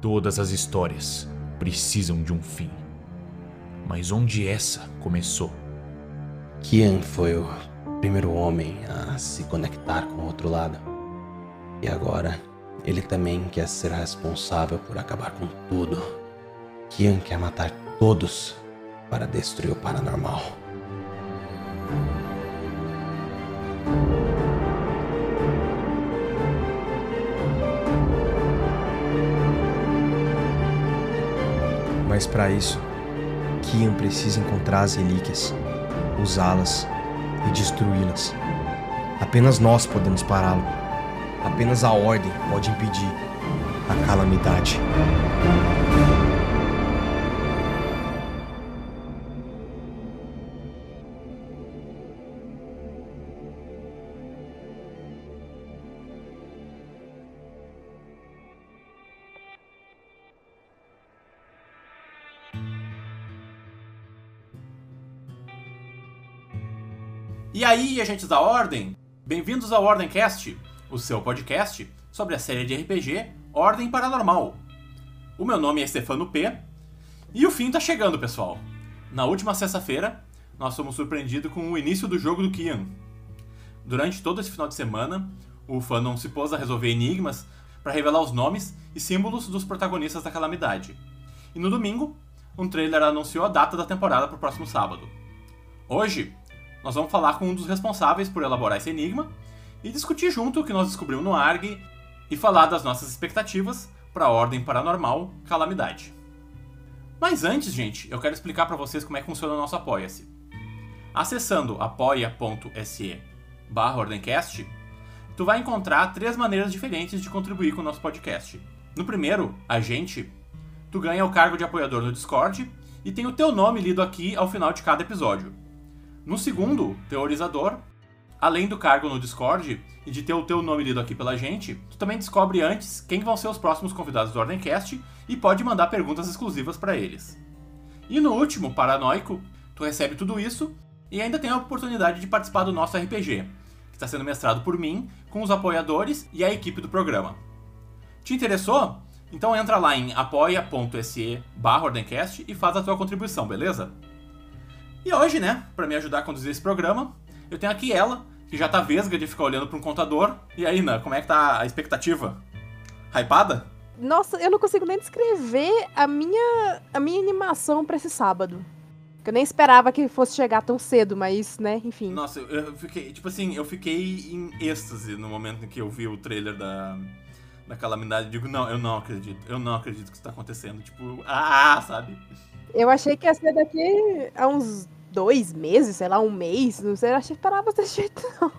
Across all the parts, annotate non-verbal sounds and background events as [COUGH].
Todas as histórias precisam de um fim. Mas onde essa começou? Kian foi o primeiro homem a se conectar com o outro lado. E agora, ele também quer ser responsável por acabar com tudo. Kian quer matar todos para destruir o paranormal. Mas para isso, Kian precisa encontrar as relíquias, usá-las e destruí-las. Apenas nós podemos pará-lo. Apenas a ordem pode impedir a calamidade. Aí, agentes da Ordem? Bem-vindos ao Ordemcast, o seu podcast sobre a série de RPG Ordem Paranormal. O meu nome é Stefano P. E o fim tá chegando, pessoal. Na última sexta-feira, nós fomos surpreendidos com o início do jogo do Kian. Durante todo esse final de semana, o fandom se pôs a resolver enigmas para revelar os nomes e símbolos dos protagonistas da calamidade. E no domingo, um trailer anunciou a data da temporada para o próximo sábado. Hoje, nós vamos falar com um dos responsáveis por elaborar esse enigma e discutir junto o que nós descobrimos no ARG e falar das nossas expectativas para a Ordem Paranormal Calamidade. Mas antes, gente, eu quero explicar para vocês como é que funciona o nosso Apoia-se. Acessando apoia.se barra Ordemcast, tu vai encontrar três maneiras diferentes de contribuir com o nosso podcast. No primeiro, a gente, tu ganha o cargo de apoiador no Discord e tem o teu nome lido aqui ao final de cada episódio. No segundo, teorizador, além do cargo no Discord e de ter o teu nome lido aqui pela gente, tu também descobre antes quem vão ser os próximos convidados do Ordemcast e pode mandar perguntas exclusivas para eles. E no último, Paranoico, tu recebe tudo isso e ainda tem a oportunidade de participar do nosso RPG, que está sendo mestrado por mim, com os apoiadores e a equipe do programa. Te interessou? Então entra lá em apoia.se barra e faz a tua contribuição, beleza? E hoje, né, para me ajudar a conduzir esse programa, eu tenho aqui ela, que já tá vesga de ficar olhando para um contador. E aí, Ana, como é que tá a expectativa? Hypada? Nossa, eu não consigo nem descrever a minha, a minha animação para esse sábado. Eu nem esperava que fosse chegar tão cedo, mas, né, enfim. Nossa, eu fiquei, tipo assim, eu fiquei em êxtase no momento em que eu vi o trailer da, da calamidade. Digo, não, eu não acredito, eu não acredito que isso tá acontecendo. Tipo, ah, sabe? Eu achei que ia ser daqui a uns dois meses, sei lá, um mês, não sei, eu achei que esperava desse [LAUGHS] jeito, não.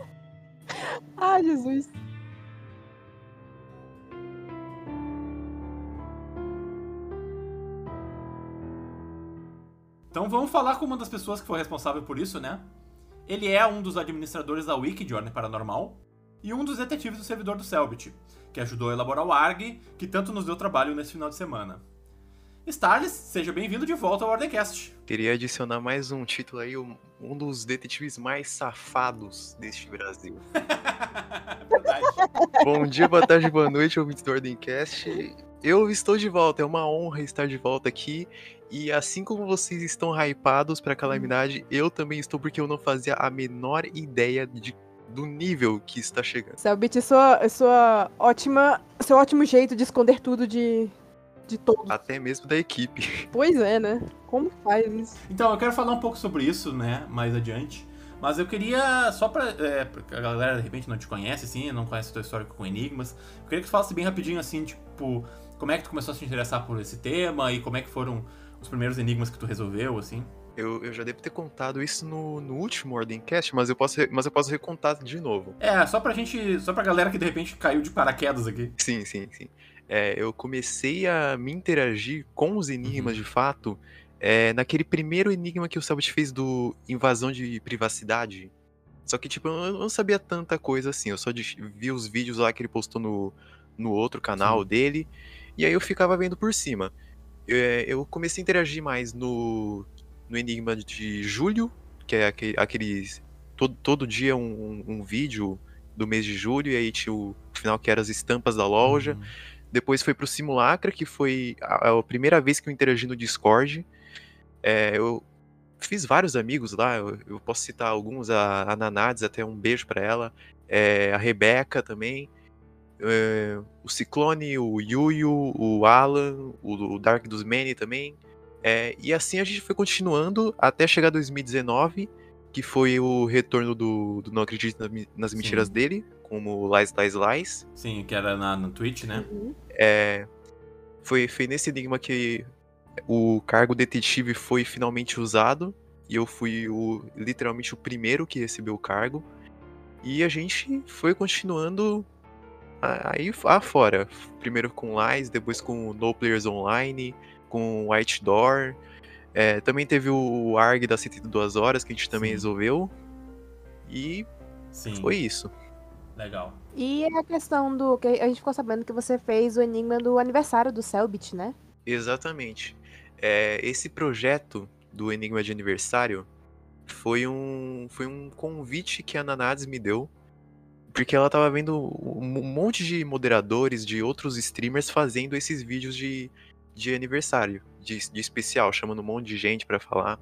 Ai, Jesus. Então vamos falar com uma das pessoas que foi responsável por isso, né? Ele é um dos administradores da Wiki de Ordem Paranormal e um dos detetives do servidor do Selbit, que ajudou a elaborar o ARG, que tanto nos deu trabalho nesse final de semana. Starles, seja bem-vindo de volta ao Ordecast. Queria adicionar mais um título aí, um, um dos detetives mais safados deste Brasil. [LAUGHS] Verdade. Bom dia, boa tarde, boa noite, ouvintes do Ordemcast. Eu estou de volta, é uma honra estar de volta aqui. E assim como vocês estão hypados para a calamidade, eu também estou porque eu não fazia a menor ideia de, do nível que está chegando. Selbit, sua, sua ótima, seu ótimo jeito de esconder tudo de, de todos. Até mesmo da equipe. [LAUGHS] Pois é, né? Como faz isso? Então, eu quero falar um pouco sobre isso, né, mais adiante. Mas eu queria, só pra, é, porque a galera de repente não te conhece, assim, não conhece a tua história com enigmas, eu queria que tu falasse bem rapidinho, assim, tipo, como é que tu começou a se interessar por esse tema e como é que foram os primeiros enigmas que tu resolveu, assim. Eu, eu já devo ter contado isso no, no último Ordemcast, mas eu posso, mas eu posso recontar de novo. É, só pra gente, só pra galera que de repente caiu de paraquedas aqui. Sim, sim, sim. É, eu comecei a me interagir com os enigmas de fato é, naquele primeiro enigma que o Selbit fez do invasão de privacidade. Só que, tipo, eu não sabia tanta coisa assim. Eu só vi os vídeos lá que ele postou no, no outro canal dele. E aí eu ficava vendo por cima. É, eu comecei a interagir mais no, no enigma de julho, que é aquele, aqueles. Todo, todo dia um, um- vídeo do mês de julho, e aí tinha o final que eram as estampas da loja. Uhum. Depois foi pro Simulacra, que foi a, a primeira vez que eu interagi no Discord. É, eu fiz vários amigos lá, eu, eu posso citar alguns, a, a Nanades, até um beijo pra ela. É, a Rebeca também. é, o Ciclone, o Yuyu, o Alan, o, o Dark dos Many também. É, e assim a gente foi continuando até chegar 2019, que foi o retorno do, do Não Acredito nas Mentiras Sim. dele, como Lies, Lies, Lies. Sim, que era na, no Twitch, né? Uhum. É, foi, foi nesse enigma que o cargo detetive foi finalmente usado. E eu fui o, literalmente o primeiro que recebeu o cargo. E a gente foi continuando a- aí afora. Primeiro com Lies, depois com No Players Online, com White Door. É, também teve o ARG das 72 horas que a gente também Sim. resolveu. E Sim. foi isso. Legal. E a questão do. que a gente ficou sabendo que você fez o enigma do aniversário do Selbit, né? Exatamente. É, esse projeto do Enigma de Aniversário foi um, foi um convite que a Nanades me deu, porque ela tava vendo um monte de moderadores, de outros streamers fazendo esses vídeos de, de aniversário, de, de especial, chamando um monte de gente pra falar.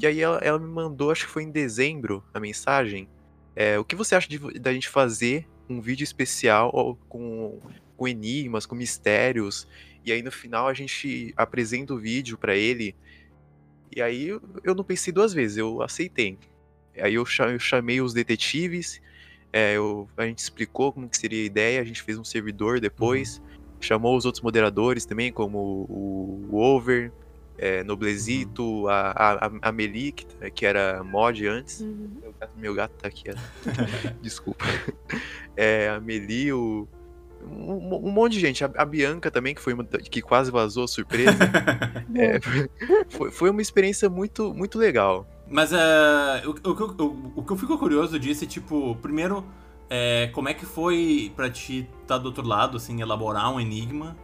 E aí ela, ela me mandou, acho que foi em dezembro, a mensagem. É, o que você acha de, da gente fazer um vídeo especial com, com enigmas, com mistérios? E aí no final a gente apresenta o vídeo pra ele. E aí eu, não pensei duas vezes, eu aceitei. Aí eu, cha- eu chamei os detetives, é, eu- a gente explicou como que seria a ideia, a gente fez um servidor depois, chamou os outros moderadores também, como o, o Over, é, Noblezito, a, a, a Meli, que, que era mod antes. Uhum. Meu gato, meu gato tá aqui, [LAUGHS] desculpa. É, a Meli, o. Um, um monte de gente. A, a Bianca também, que foi uma que quase vazou, surpresa. [LAUGHS] É, foi, foi uma experiência muito, muito legal. Mas é, o, o, que eu- o- o que eu fico curioso disso é, tipo, primeiro, é, como é que foi pra ti estar do outro lado, assim, elaborar um enigma?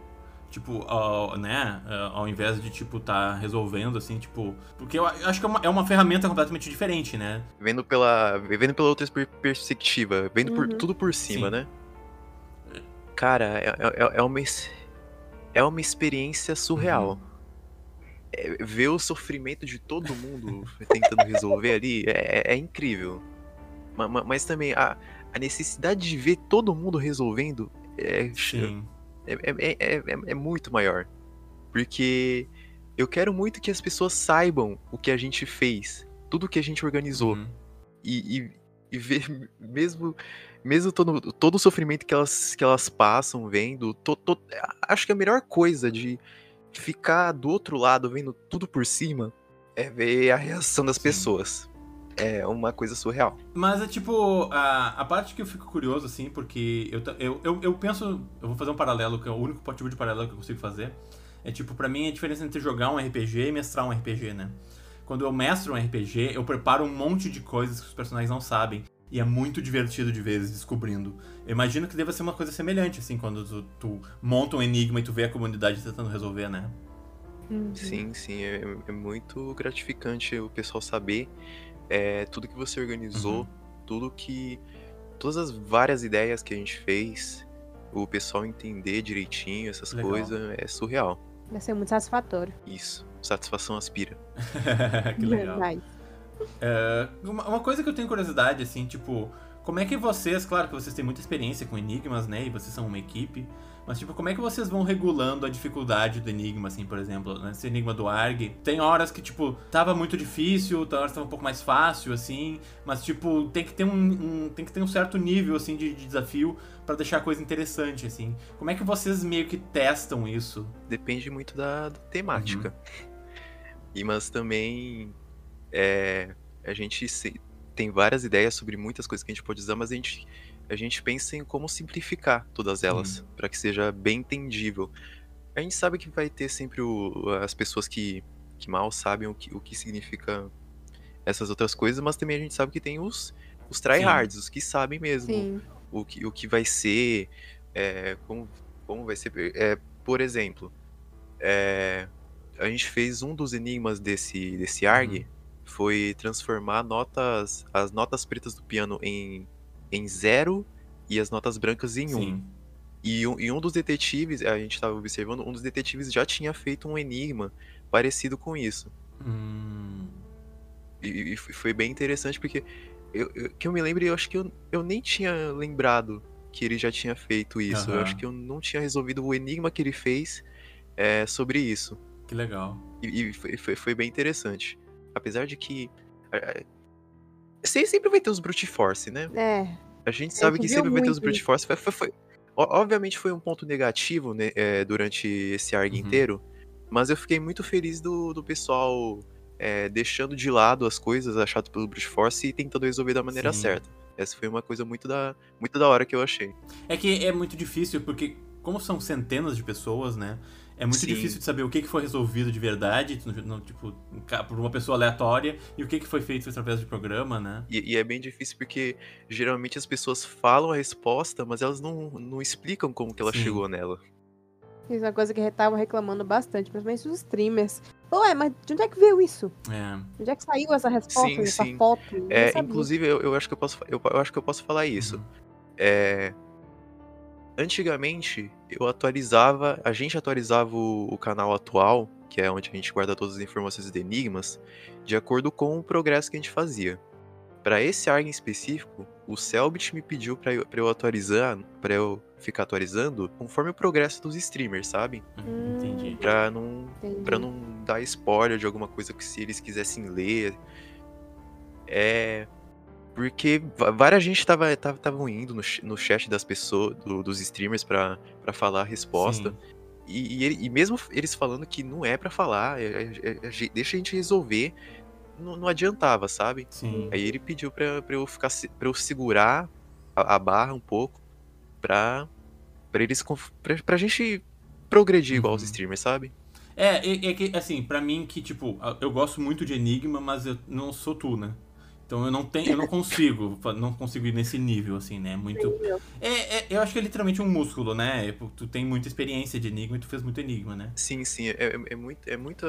Tipo, ao- né, é, ao invés de, tipo, tá resolvendo, assim, tipo... Porque eu acho que é uma, é uma ferramenta completamente diferente, né? Vendo pela, vendo pela outra per- perspectiva, vendo por, Uhum. tudo por cima, Sim. né? Cara, é, é, é uma, ex- é uma experiência surreal. É, ver o sofrimento de todo mundo tentando resolver ali é, é incrível. Ma- ma- Mas, também a, a necessidade de ver todo mundo resolvendo é, Sim. É, é, é, é- é muito maior. Porque eu quero muito que as pessoas saibam o que a gente fez, tudo que a gente organizou. Uhum. E, e, e ver [LAUGHS] mesmo, mesmo todo, todo o sofrimento que elas, que elas passam vendo. to- to- acho que a melhor coisa de ficar do outro lado vendo tudo por cima é ver a reação das Sim. pessoas. É uma coisa surreal. Mas é tipo, a, a parte que eu fico curioso, assim, porque eu, eu, eu, eu penso. Eu vou fazer um paralelo, que é o único tipo de paralelo que eu consigo fazer. É tipo, pra mim a diferença entre jogar um RPG e mestrar um RPG, né? Quando eu mestro um RPG, eu preparo um monte de coisas que os personagens não sabem. E é muito divertido de vezes descobrindo. Eu imagino que deva ser uma coisa semelhante, assim, quando tu, tu monta um enigma e tu vê a comunidade tentando resolver, né? Uhum. Sim, sim, é, é muito gratificante o pessoal saber é, tudo que você organizou, Uhum. tudo que. Todas as várias ideias que a gente fez, o pessoal entender direitinho essas Legal. coisas, é surreal. Vai ser muito satisfatório. Isso. Satisfação aspira. [LAUGHS] que legal. É, uma, uma coisa que eu tenho curiosidade, assim, tipo, como é que vocês, claro que vocês têm muita experiência com enigmas, né? E vocês são uma equipe, mas tipo, como é que vocês vão regulando a dificuldade do enigma, assim, por exemplo, nesse enigma do ARG? Tem horas que, tipo, tava muito difícil, tem horas que tava um pouco mais fácil, assim, mas tipo, tem que ter um, um- tem que ter um certo nível, assim, de, de desafio pra deixar a coisa interessante, assim. Como é que vocês meio que testam isso? Depende muito da, da temática. E mas também é, a gente se- tem várias ideias sobre muitas coisas que a gente pode usar, mas a gente, a gente pensa em como simplificar todas elas para que seja bem entendível. A gente sabe que vai ter sempre o- as pessoas que, que mal sabem o que, o que significa essas outras coisas, mas também a gente sabe que tem os, os tryhards, os que sabem mesmo Sim. o que, o que vai ser, é, como, como vai ser. É, por exemplo, é, a gente fez um dos enigmas desse, desse ARG, foi transformar notas, as notas pretas do piano em, em zero e as notas brancas em um. E um, e um dos detetives, a gente tava observando, um dos detetives já tinha feito um enigma parecido com isso. Hum, E, e foi bem interessante porque eu, eu- que eu me lembro, eu acho que eu, eu nem tinha lembrado que ele já tinha feito isso. Eu Aham. acho que eu não tinha resolvido o enigma que ele fez é, sobre isso. que legal. E, e foi, foi, foi bem interessante. Apesar de que. Se- sempre vai ter os brute force, né? É. A gente sabe que sempre vai ter os brute force. Foi, foi- foi- obviamente foi um ponto negativo né, é, durante esse arc Uhum. inteiro, mas eu fiquei muito feliz do, do pessoal é, deixando de lado as coisas achadas pelo brute force e tentando resolver da maneira Sim. certa. Essa foi uma coisa muito da, muito da hora que eu achei. É que é muito difícil, porque como são centenas de pessoas, né? É muito Sim. difícil de saber o que que foi resolvido de verdade, no- no- tipo, por uma pessoa aleatória, e o que que foi feito através de programa, né? E, e é bem difícil porque geralmente as pessoas falam a resposta, mas elas não, não explicam como que ela Sim. chegou nela. Isso é uma coisa que estavam reclamando bastante, principalmente os streamers. Ué, mas de onde é que veio isso? É. De onde é que saiu essa resposta, Sim, essa sim. foto? Eu É, inclusive, eu, eu acho que eu posso, eu, eu acho que eu posso falar isso. Uhum. É, antigamente, eu atualizava, a gente atualizava o, o canal atual, que é onde a gente guarda todas as informações de enigmas, de acordo com o progresso que a gente fazia. Para esse arc em específico, o Selbit me pediu para eu, pra eu atualizar, para eu ficar atualizando conforme o progresso dos streamers, sabe? Uhum, Entendi. Pra não Entendi. Pra não dar spoiler de alguma coisa que se eles quisessem ler. É. Porque várias gente tava, tava, tavam indo no, no chat das pessoas, do- dos streamers pra, pra falar a resposta. E, e, e mesmo eles falando que não é pra falar, é- é- é- ge- deixa a gente resolver, não, não adiantava, sabe? Sim. Aí ele pediu pra, pra eu ficar pra eu segurar a, a barra um pouco pra, pra eles pra, pra gente progredir igual os Uhum. streamers, sabe? É, é, é que, assim, pra mim que, tipo, eu gosto muito de Enigma, mas eu não sou tu, né? Então eu não tenho, eu não consigo, não consigo ir nesse nível, assim, né? Muito. É, é- eu acho que é literalmente um músculo, né? É, Tu tem muita experiência de Enigma e tu fez muito Enigma, né? Sim, sim, é, é, é muito, é muita.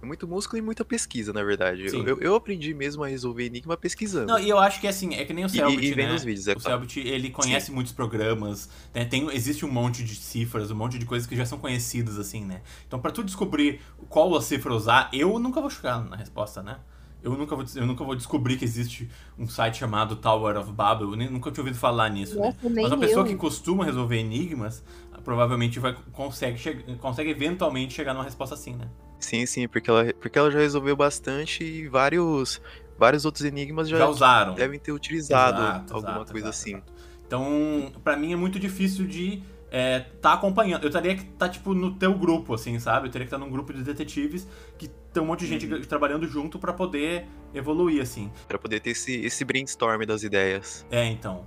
É muito músculo e muita pesquisa, na verdade. Sim. Eu, eu, eu aprendi mesmo a resolver enigma pesquisando. Não, e eu acho que assim, é que nem o Selbit, e, e vendo né? os vídeos, é O claro. Selbit, ele conhece muitos programas, né? Tem, existe um monte de cifras, um monte de coisas que já são conhecidas, assim, né? Então, pra tu descobrir qual a cifra usar, eu nunca vou chegar na resposta, né? Eu nunca vou, eu nunca vou descobrir que existe um site chamado Tower of Babel, eu nem- nunca tinha ouvido falar nisso, né? Nossa, nem Mas uma pessoa eu. que costuma resolver enigmas, provavelmente vai, consegue, consegue eventualmente chegar numa resposta assim, né? Sim, sim, porque ela, porque ela já resolveu bastante e vários, vários outros enigmas já, Já usaram. devem ter utilizado Exato, alguma exato, coisa exato, assim. exato. Então, pra mim é muito difícil de é, tá acompanhando. Eu teria que estar, tá, tipo, no teu grupo, assim, sabe? Eu teria que estar num grupo de detetives que tem um monte de gente Uhum. trabalhando junto pra poder evoluir, assim. Pra poder ter esse, esse brainstorm das ideias. É, então.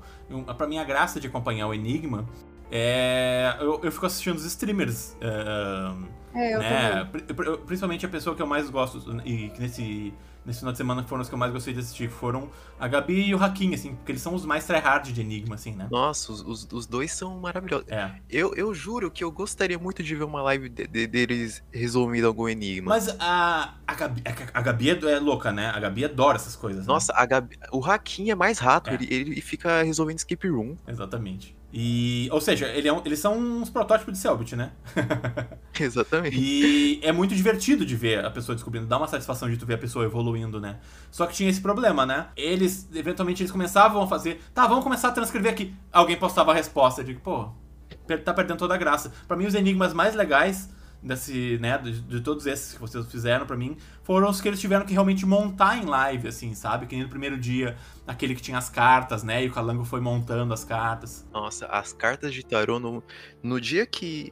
Pra mim, a graça de acompanhar o Enigma é. Eu, eu fico assistindo os streamers. é, É, eu né? também. Pri- pri- Principalmente a pessoa que eu mais gosto, e que nesse, nesse final de semana foram os que eu mais gostei de assistir, que foram a Gabi e o Hakim, assim, porque eles são os mais tryhard de Enigma, assim, né? Nossa, os, os, os dois são maravilhosos. É. Eu, eu juro que eu gostaria muito de ver uma live de- de- deles resolvendo algum enigma. Mas a, a, Gabi, a, a Gabi é, é louca, né? A Gabi adora essas coisas. né? Nossa, a Gabi, o Hakim é mais rato, É. Ele, ele fica resolvendo escape room. Exatamente. E, ou seja, ele é um- eles são uns protótipos de Selbit, né? [LAUGHS] Exatamente. E é muito divertido de ver a pessoa descobrindo, dá uma satisfação de tu ver a pessoa evoluindo, né? Só que tinha esse problema, né? Eles, eventualmente, eles começavam a fazer, tá, vamos começar a transcrever aqui. Alguém postava a resposta, eu digo, pô, tá perdendo toda a graça. Pra mim, os enigmas mais legais desse, né, de, de todos esses que vocês fizeram pra mim, foram os que eles tiveram que realmente montar em live, assim, sabe? Que nem no primeiro dia, aquele que tinha as cartas, né? E o Calango foi montando as cartas. Nossa, as cartas de tarô no, no dia que.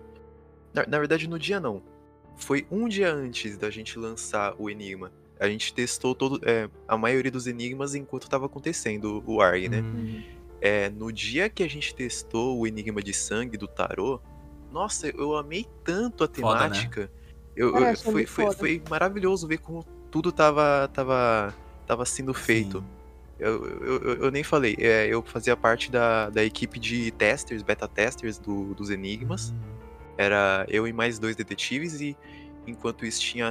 Na, na verdade, no dia não. Foi um dia antes da gente lançar o Enigma. A gente testou todo, é, a maioria dos enigmas enquanto estava acontecendo o ARG, né? Hum, É, no dia que a gente testou o Enigma de Sangue do Tarô, nossa, eu amei tanto a Foda, né? temática. Eu, eu- foi, foi, foi maravilhoso ver como tudo tava, tava, tava sendo feito. Eu, eu, eu- eu nem falei, é, eu fazia parte da, da equipe de testers, beta testers do, dos Enigmas. Hum. Era eu e mais dois detetives, e enquanto isso tinha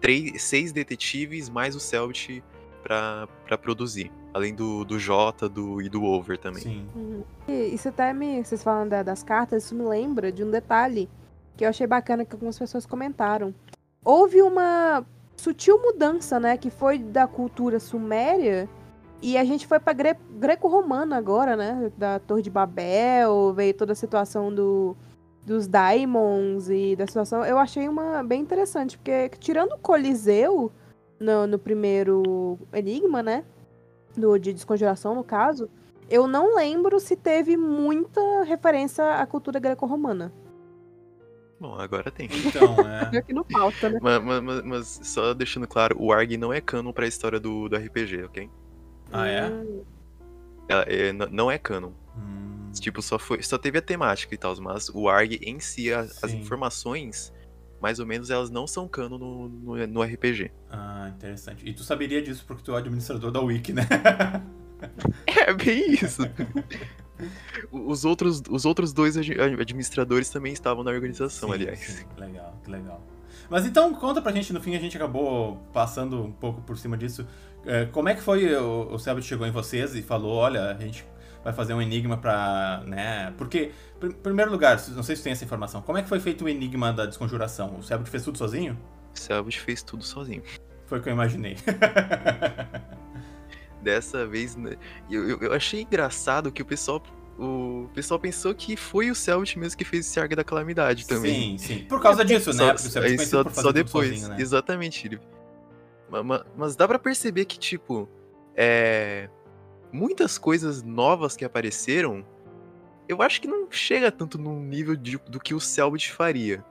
três, seis detetives mais o Selbit pra produzir Além do, do J do, e do Over também. Sim. Uhum. E isso até me. Vocês falando da- das cartas, isso me lembra de um detalhe que eu achei bacana que algumas pessoas comentaram. Houve uma sutil mudança, né? Que foi da cultura suméria e a gente foi pra gre- greco-romana agora, né? Da Torre de Babel, veio toda a situação do, dos daimons e da situação. Eu achei uma bem interessante, porque tirando o Coliseu no, no primeiro Enigma, né? Do, de desconjuração, no caso. Eu não lembro se teve muita referência à cultura greco-romana. Bom, agora tem. Então, [LAUGHS] é. Aqui no pauta, né? mas, mas- mas- mas só deixando claro, o ARG não é canon pra história do, do RPG, ok? Ah, é? Ela é- n- não é canon. Hum, Tipo, só, foi, só teve a temática e tal, mas o ARG em si, a- as informações, mais ou menos, elas não são canon no, no, no RPG. Ah, interessante. E tu saberia disso porque tu é o administrador da Wiki, né? [LAUGHS] É bem isso. os, outros, os outros dois ad- administradores também estavam na organização, Sim, aliás. sim, legal, que legal. Mas então, conta pra gente, no fim a gente acabou passando um pouco por cima disso. É, como é que foi, o, o Selbit chegou em vocês e falou, olha, a gente vai fazer um enigma pra, né... Porque, em primeiro lugar, não sei se tem essa informação, como é que foi feito o enigma da desconjuração? O Selbit fez tudo sozinho? Selbit fez tudo sozinho. Foi o que eu imaginei. [LAUGHS] Dessa vez, né, eu, eu- eu achei engraçado que o pessoal. O pessoal pensou que foi o Selbit mesmo que fez esse Arga da Calamidade também. Sim, sim. Por causa disso, né? Só, Porque é só, só depois, sozinho, né? exatamente. Ele... Ma- ma- Mas, dá pra perceber que, tipo, é... muitas coisas novas que apareceram, eu acho que não chega tanto no nível de- do que o Selbit faria.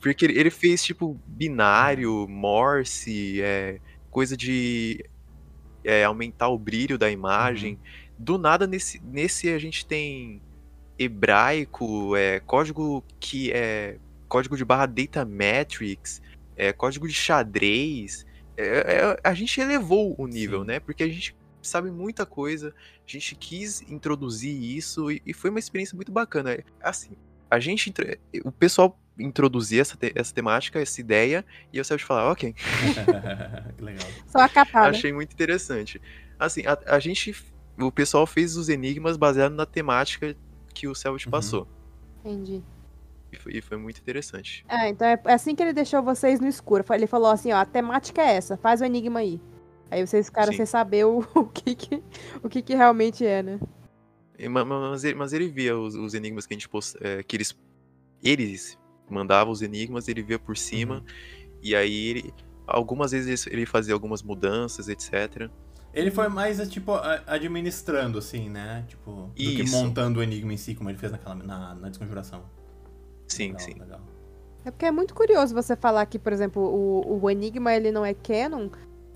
Porque ele- fez, tipo, binário, Morse, é, coisa de é, aumentar o brilho da imagem. Do nada, nesse, nesse a gente tem hebraico, é, código que é código de barra data matrix, é, código de xadrez. É, é, a gente elevou o nível, Sim. né? Porque a gente sabe muita coisa, a gente quis introduzir isso e, e foi uma experiência muito bacana. Assim, a gente, o pessoal introduzir essa, te- essa temática, essa ideia, e eu sempre falar, ok, [LAUGHS] que legal. Só né? Achei muito interessante. Assim, a, a gente. O pessoal fez os enigmas baseado na temática que o Selbit Uhum. passou. Entendi. E foi, e foi muito interessante. Ah, então é é assim que ele deixou vocês no escuro. Ele falou assim, ó, a temática é essa, faz o enigma aí. Aí vocês ficaram Sim. sem saber o, [LAUGHS] o que que, o que que realmente é, né? E ma- ma- Mas ele, mas ele via os, os enigmas que a gente post, é, que eles. Eles mandavam os enigmas, ele via por cima. Uhum. E aí ele. Algumas vezes ele fazia algumas mudanças, etc. Ele foi mais, é, tipo, administrando, assim, né? Tipo, do que Isso. montando o enigma em si, como ele fez naquela, na, na desconjuração. Sim, Legal, sim. Legal. É porque é muito curioso você falar que, por exemplo, o, o Enigma ele não é canon,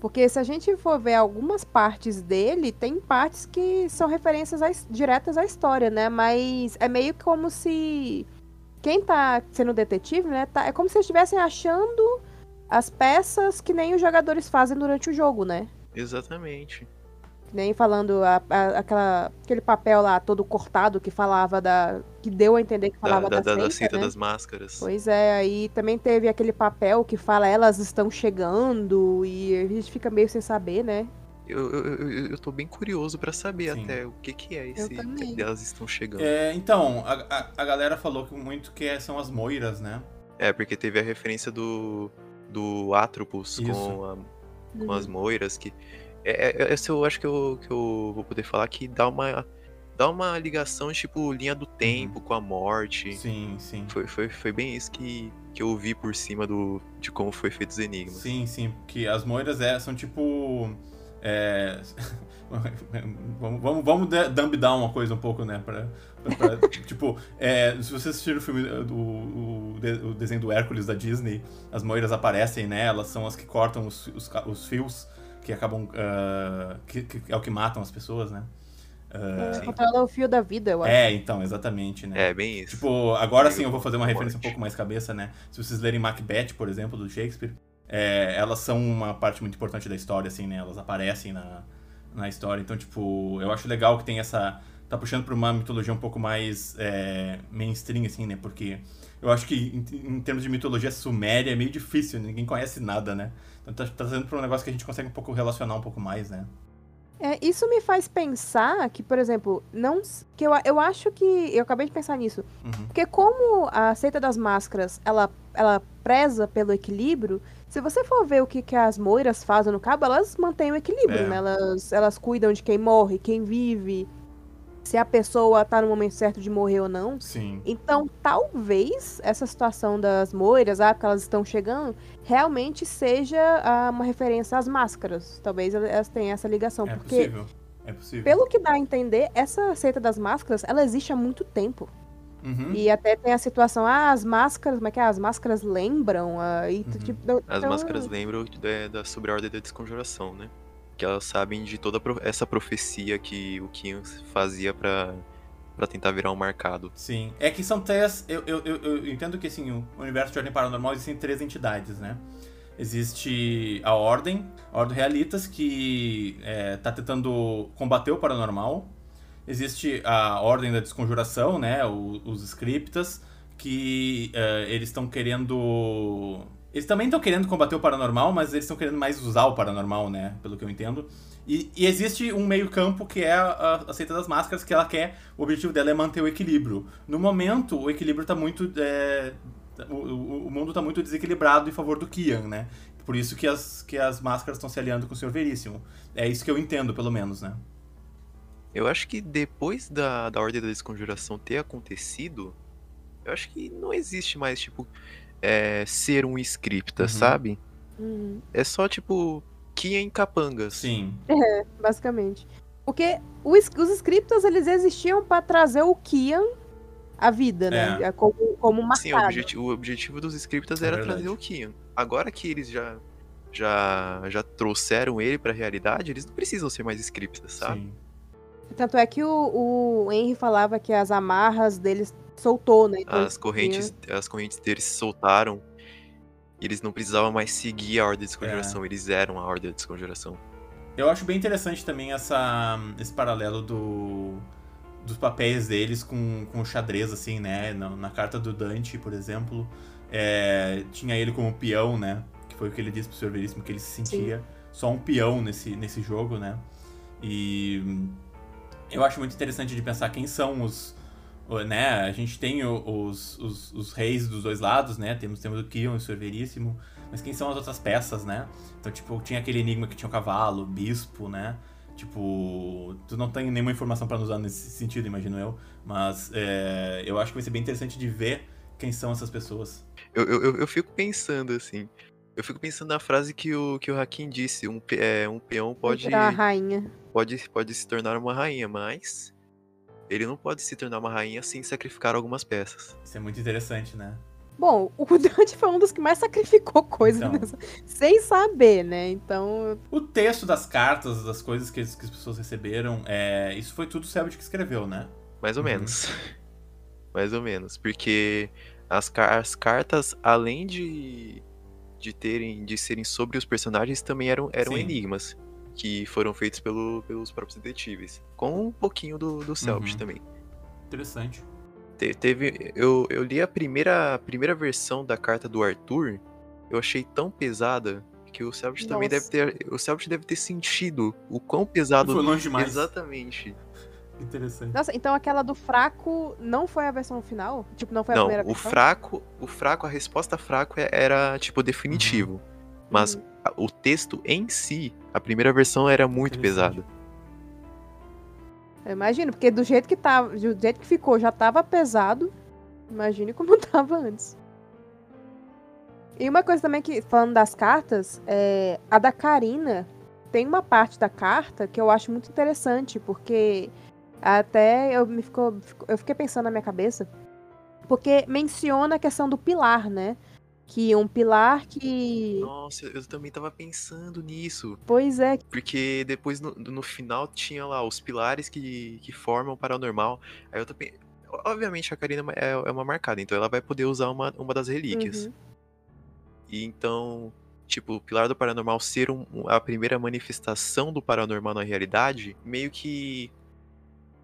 porque se a gente for ver algumas partes dele, tem partes que são referências his- diretas à história, né? Mas é meio como se quem tá sendo detetive, né? tá- é como se eles estivessem achando as peças que nem os jogadores fazem durante o jogo, né? Exatamente. Nem falando a- a- aquela, aquele papel lá todo cortado que falava da. que deu a entender que Da, falava da, da, da, da seita, cinta né? das máscaras. Pois é, aí também teve aquele papel que fala elas estão chegando e a gente fica meio sem saber, né? Eu, eu, eu, eu tô bem curioso pra saber Sim. até o que, que é esse. também. que elas estão chegando. É, então, a, a, a galera falou que muito que é- são as moiras, né? É, porque teve a referência do, do Atropos Isso. com, a- com Uhum. as moiras, que. É, é, esse eu acho que eu, que eu vou poder falar que dá uma. Dá uma ligação, tipo, linha do tempo com a morte. Sim, sim. Foi, foi, foi bem isso que, que eu vi por cima do, de como foi feito os enigmas. Sim, sim. Que as moiras é, são tipo. É... [LAUGHS] vamos, vamos, vamos dumb down uma coisa um pouco, né? Pra, pra- pra- [LAUGHS] tipo, é, se vocês assistiram o filme do o, de- o desenho do Hércules da Disney, as moiras aparecem, né? Elas são as que cortam os, os, os fios que acabam. ah, que, que é o que matam as pessoas, né? Controla o fio da vida, eu acho. é, então, exatamente, né? É, bem isso. Tipo, agora sim eu vou fazer uma referência um pouco mais cabeça, né? Se vocês lerem Macbeth, por exemplo, do Shakespeare, é, elas são uma parte muito importante da história, assim, né? Elas aparecem na, na história. Então, tipo, eu acho legal que tem essa. Tá puxando pra uma mitologia um pouco mais é, mainstream, assim, né? Porque eu acho que em, em termos de mitologia suméria é meio difícil, ninguém conhece nada, né? Então tá trazendo pra um negócio que a gente consegue um pouco relacionar um pouco mais, né? É, isso me faz pensar que, por exemplo, não que eu, eu acho que eu acabei de pensar nisso, Uhum. porque como a seita das máscaras, ela ela preza pelo equilíbrio, se você for ver o que, que as moiras fazem no cabo, elas mantêm o equilíbrio, É. né? Elas, elas cuidam de quem morre, quem vive, se a pessoa tá no momento certo de morrer ou não. Sim. Então, talvez essa situação das moiras, ah, porque elas estão chegando, realmente seja ah, uma referência às máscaras. Talvez elas tenham essa ligação. É porque, possível. É possível. pelo que dá a entender, essa seita das máscaras, ela existe há muito tempo. Uhum. E até tem a situação, ah, as máscaras, como é que é? As máscaras lembram. ah, e, Uhum. tipo, então- As máscaras lembram da, da sobre a ordem da desconjuração, né? Que elas sabem de toda essa profecia que o Kian fazia pra, pra tentar virar um marcado. Sim. É que são três. Eu, eu, eu, eu entendo que assim, o universo de ordem paranormal existem três entidades, né? Existe a Ordem, a Ordem Realitas, que é, tá tentando combater o paranormal. Existe a Ordem da Desconjuração, né? o- os Scriptas, que é, eles estão querendo. Eles também estão querendo combater o paranormal, mas eles estão querendo mais usar o paranormal, né? Pelo que eu entendo. E, e existe um meio-campo que é a, a seita das máscaras, que ela quer. O objetivo dela é manter o equilíbrio. No momento, o equilíbrio tá muito. é, o, o- mundo tá muito desequilibrado em favor do Kian, né? Por isso que as, que as máscaras estão se aliando com o Senhor Veríssimo. É isso que eu entendo, pelo menos, né? Eu acho que depois da, da ordem da desconjuração ter acontecido, eu acho que não existe mais, tipo, é, ser um scripta, Uhum. sabe? Uhum, É só, tipo, Kian em capangas. Sim. basicamente. Porque os, os scriptos, eles existiam pra trazer o Kian à vida, né? É. Como, como marcado. Sim, o, objeti- o objetivo dos scriptas É era verdade. trazer o Kian. Agora que eles já, já, já trouxeram ele pra realidade, eles não precisam ser mais scriptas, sabe? Sim. Tanto é que o, o Henry falava que as amarras deles soltou, né? Então, As correntes, as correntes deles se soltaram. E eles não precisavam mais seguir a ordem de desconjuração, É. eles eram a ordem de desconjuração. Eu acho bem interessante também essa, esse paralelo do, dos papéis deles com, com o xadrez, assim, né? Na, na carta do Dante, por exemplo, é, tinha ele como peão, né? Que foi o que ele disse pro Sr. Veríssimo, que ele se sentia só um peão nesse, nesse jogo, né? E eu acho muito interessante de pensar quem são os. Né? A gente tem os, os, os reis dos dois lados, né? Temos, temos o Kion e o Sr. Veríssimo. Mas quem são as outras peças, né? Então, tipo, tinha aquele enigma que tinha o cavalo, o bispo, né? Tipo, tu não tem nenhuma informação pra nos dar nesse sentido, imagino eu. Mas é, eu acho que vai ser bem interessante de ver quem são essas pessoas. Eu, eu, eu- fico pensando assim. Eu fico pensando na frase que o, que o Hakim disse: um, é, um peão pode, Virar a rainha. pode, pode se tornar uma rainha, mas ele não pode se tornar uma rainha sem sacrificar algumas peças. Isso é muito interessante, né? Bom, o Dante foi um dos que mais sacrificou coisas Então. nessa- sem saber, né? Então, O texto das cartas, das coisas que, as- que as pessoas receberam, é, isso foi tudo o Selbit que escreveu, né? Mais ou Uhum. menos. [LAUGHS] Mais ou menos. Porque as, car- as cartas, além de, de terem de serem sobre os personagens, também eram, eram Sim. enigmas. Que foram feitos pelo, pelos próprios detetives. Com um pouquinho do, do Selbit Uhum. também. Interessante. Te- teve. Eu, eu li a primeira, a primeira versão da carta do Arthur. Eu achei tão pesada que o Selbit também deve ter. O Selbit deve ter sentido o quão pesado. Foi longe demais. Exatamente. Interessante. nossa, então aquela do fraco não foi a versão final? Tipo, não foi a Não, primeira o versão? fraco, o fraco, a resposta fraco é- era tipo definitivo. Uhum. Mas a- o texto em si, a primeira versão era muito pesada. Eu imagino, porque do jeito que tava, do jeito que ficou, já tava pesado. Imagine como [LAUGHS] tava antes. E uma coisa também que, falando das cartas, é, a da Karina tem uma parte da carta que eu acho muito interessante, porque até eu me ficou, eu fiquei pensando na minha cabeça, porque menciona a questão do pilar, né? Que um pilar que. Nossa, eu também tava pensando nisso. Pois é, Porque depois no, no final tinha lá os pilares que, que formam o paranormal. Aí eu pen- Obviamente a Karina é, é uma marcada, então ela vai poder usar uma, uma das relíquias. Uhum. E então, tipo, o pilar do paranormal ser um- a primeira manifestação do paranormal na realidade, meio que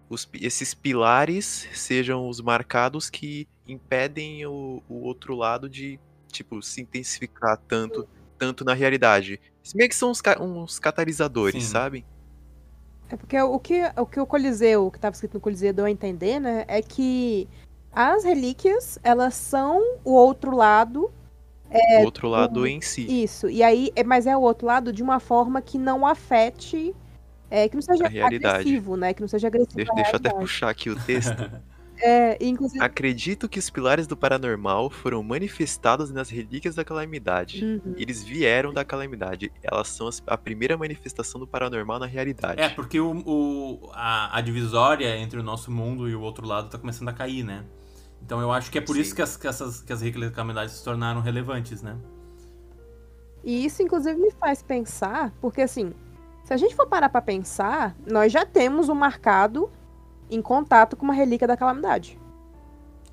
os esses pilares sejam os marcados que impedem o, o outro lado de, tipo, se intensificar tanto, tanto na realidade. Meio que são uns, ca- uns catalisadores, Sim. sabe? É porque o que o, que o Coliseu, o que estava escrito no Coliseu, deu a entender, né? É que as relíquias, elas são o outro lado. o outro lado em si. Isso. E aí, é- mas é o outro lado de uma forma que não afete. é, que não seja A realidade. agressivo, né? Que não seja agressivo. Deixa, deixa eu até puxar aqui o texto. [LAUGHS] É, inclusive. Acredito que os pilares do paranormal foram manifestados nas relíquias da calamidade. Uhum. Eles vieram da calamidade. Elas são as- a primeira manifestação do paranormal na realidade. É, porque o, o- a, a divisória entre o nosso mundo e o outro lado tá começando a cair, né? Então eu acho que é por Sim. isso que as, que essas que as relíquias da calamidade se tornaram relevantes, né? E isso, inclusive, me faz pensar, porque assim, se a gente for parar pra pensar, nós já temos um marcado em contato com uma relíquia da calamidade.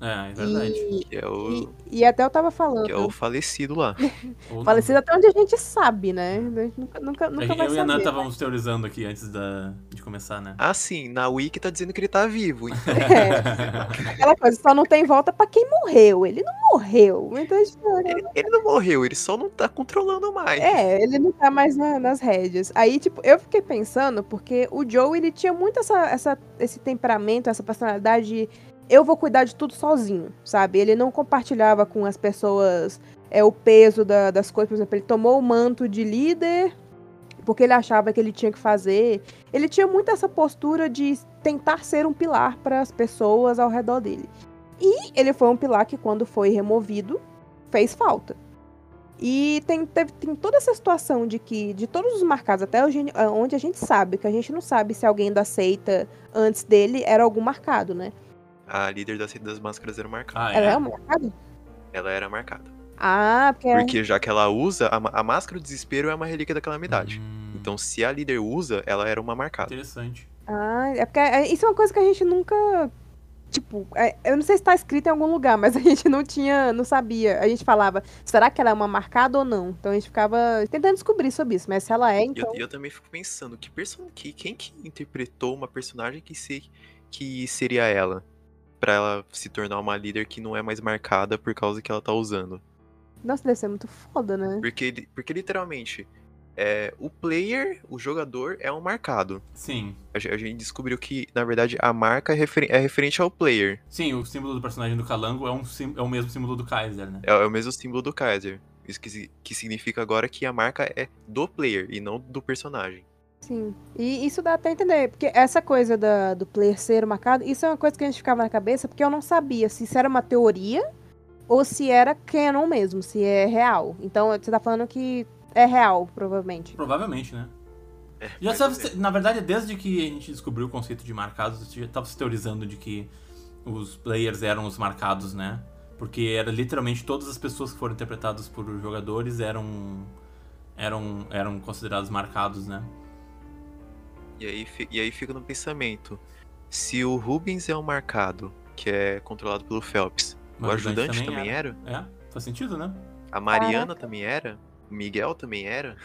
É, é verdade. E, Que é o, e, e até eu tava falando. que é o falecido lá. [LAUGHS] Falecido até onde a gente sabe, né? A gente nunca, nunca, nunca vai Eu e a Ana estávamos teorizando aqui antes da, de começar, né? Ah, sim, na Wiki tá dizendo que ele tá vivo. [LAUGHS] Então, É, aquela coisa, só não tem volta pra quem morreu. Ele não morreu. Então, gente- ele, ele não morreu, ele só não tá controlando mais. é, ele não tá mais na- nas rédeas. Aí, tipo, eu fiquei pensando, porque o Joe, ele tinha muito essa, essa, esse temperamento, essa personalidade de eu vou cuidar de tudo sozinho, sabe? Ele não compartilhava com as pessoas é, o peso da- das coisas. Por exemplo, ele tomou o manto de líder porque ele achava que ele tinha que fazer. Ele tinha muito essa postura de tentar ser um pilar para as pessoas ao redor dele. E ele foi um pilar que, quando foi removido, fez falta. E tem, teve- tem toda essa situação de que, de todos os marcados, até onde a gente sabe, que a gente não sabe se alguém da seita antes dele era algum marcado, né? A líder da Seita das Máscaras era marcada. Ah, Ela é? é um marcado? Ela era marcada. Ah, porque. Porque já que ela usa, a, a Máscara do Desespero é uma relíquia da calamidade. Hum, Então, se a líder usa, ela era uma marcada. Interessante. Ah, é porque é- isso é uma coisa que a gente nunca. Tipo, é- eu não sei se tá escrito em algum lugar, mas [LAUGHS] a gente não tinha, não sabia. A gente falava, será que ela é uma marcada ou não? Então a gente ficava tentando descobrir sobre isso, mas se ela é, E eu, então. e eu também fico pensando, que person... que, quem que interpretou uma personagem que, se... que seria ela? Pra ela se tornar uma líder que não é mais marcada por causa que ela tá usando. Nossa, deve ser muito foda, né? Porque, porque literalmente, é, o player, o jogador, é um marcado. Sim. A a gente descobriu que, na verdade, a marca é, referen- é referente ao player. Sim, o símbolo do personagem do Calango é, um, é o mesmo símbolo do Kaiser, né? É, é o mesmo símbolo do Kaiser. Isso que, que significa agora que a marca é do player e não do personagem. Sim. E isso dá até a entender, porque essa coisa da, do player ser marcado, isso é uma coisa que a gente ficava na cabeça, porque eu não sabia se isso era uma teoria ou se era canon mesmo, se é real. Então você tá falando que é real, provavelmente. Provavelmente, né? É, Já mais sabe, na verdade, desde que a gente descobriu o conceito de marcados, já tava se teorizando de que os players eram os marcados, né? Porque era literalmente todas as pessoas que foram interpretadas por jogadores eram eram eram considerados marcados, né? E aí, e aí fica no pensamento. Se o Rubens é um marcado, que é controlado pelo Phelps, o ajudante também, era. É, faz sentido, né? A Mariana também era? O Miguel também era?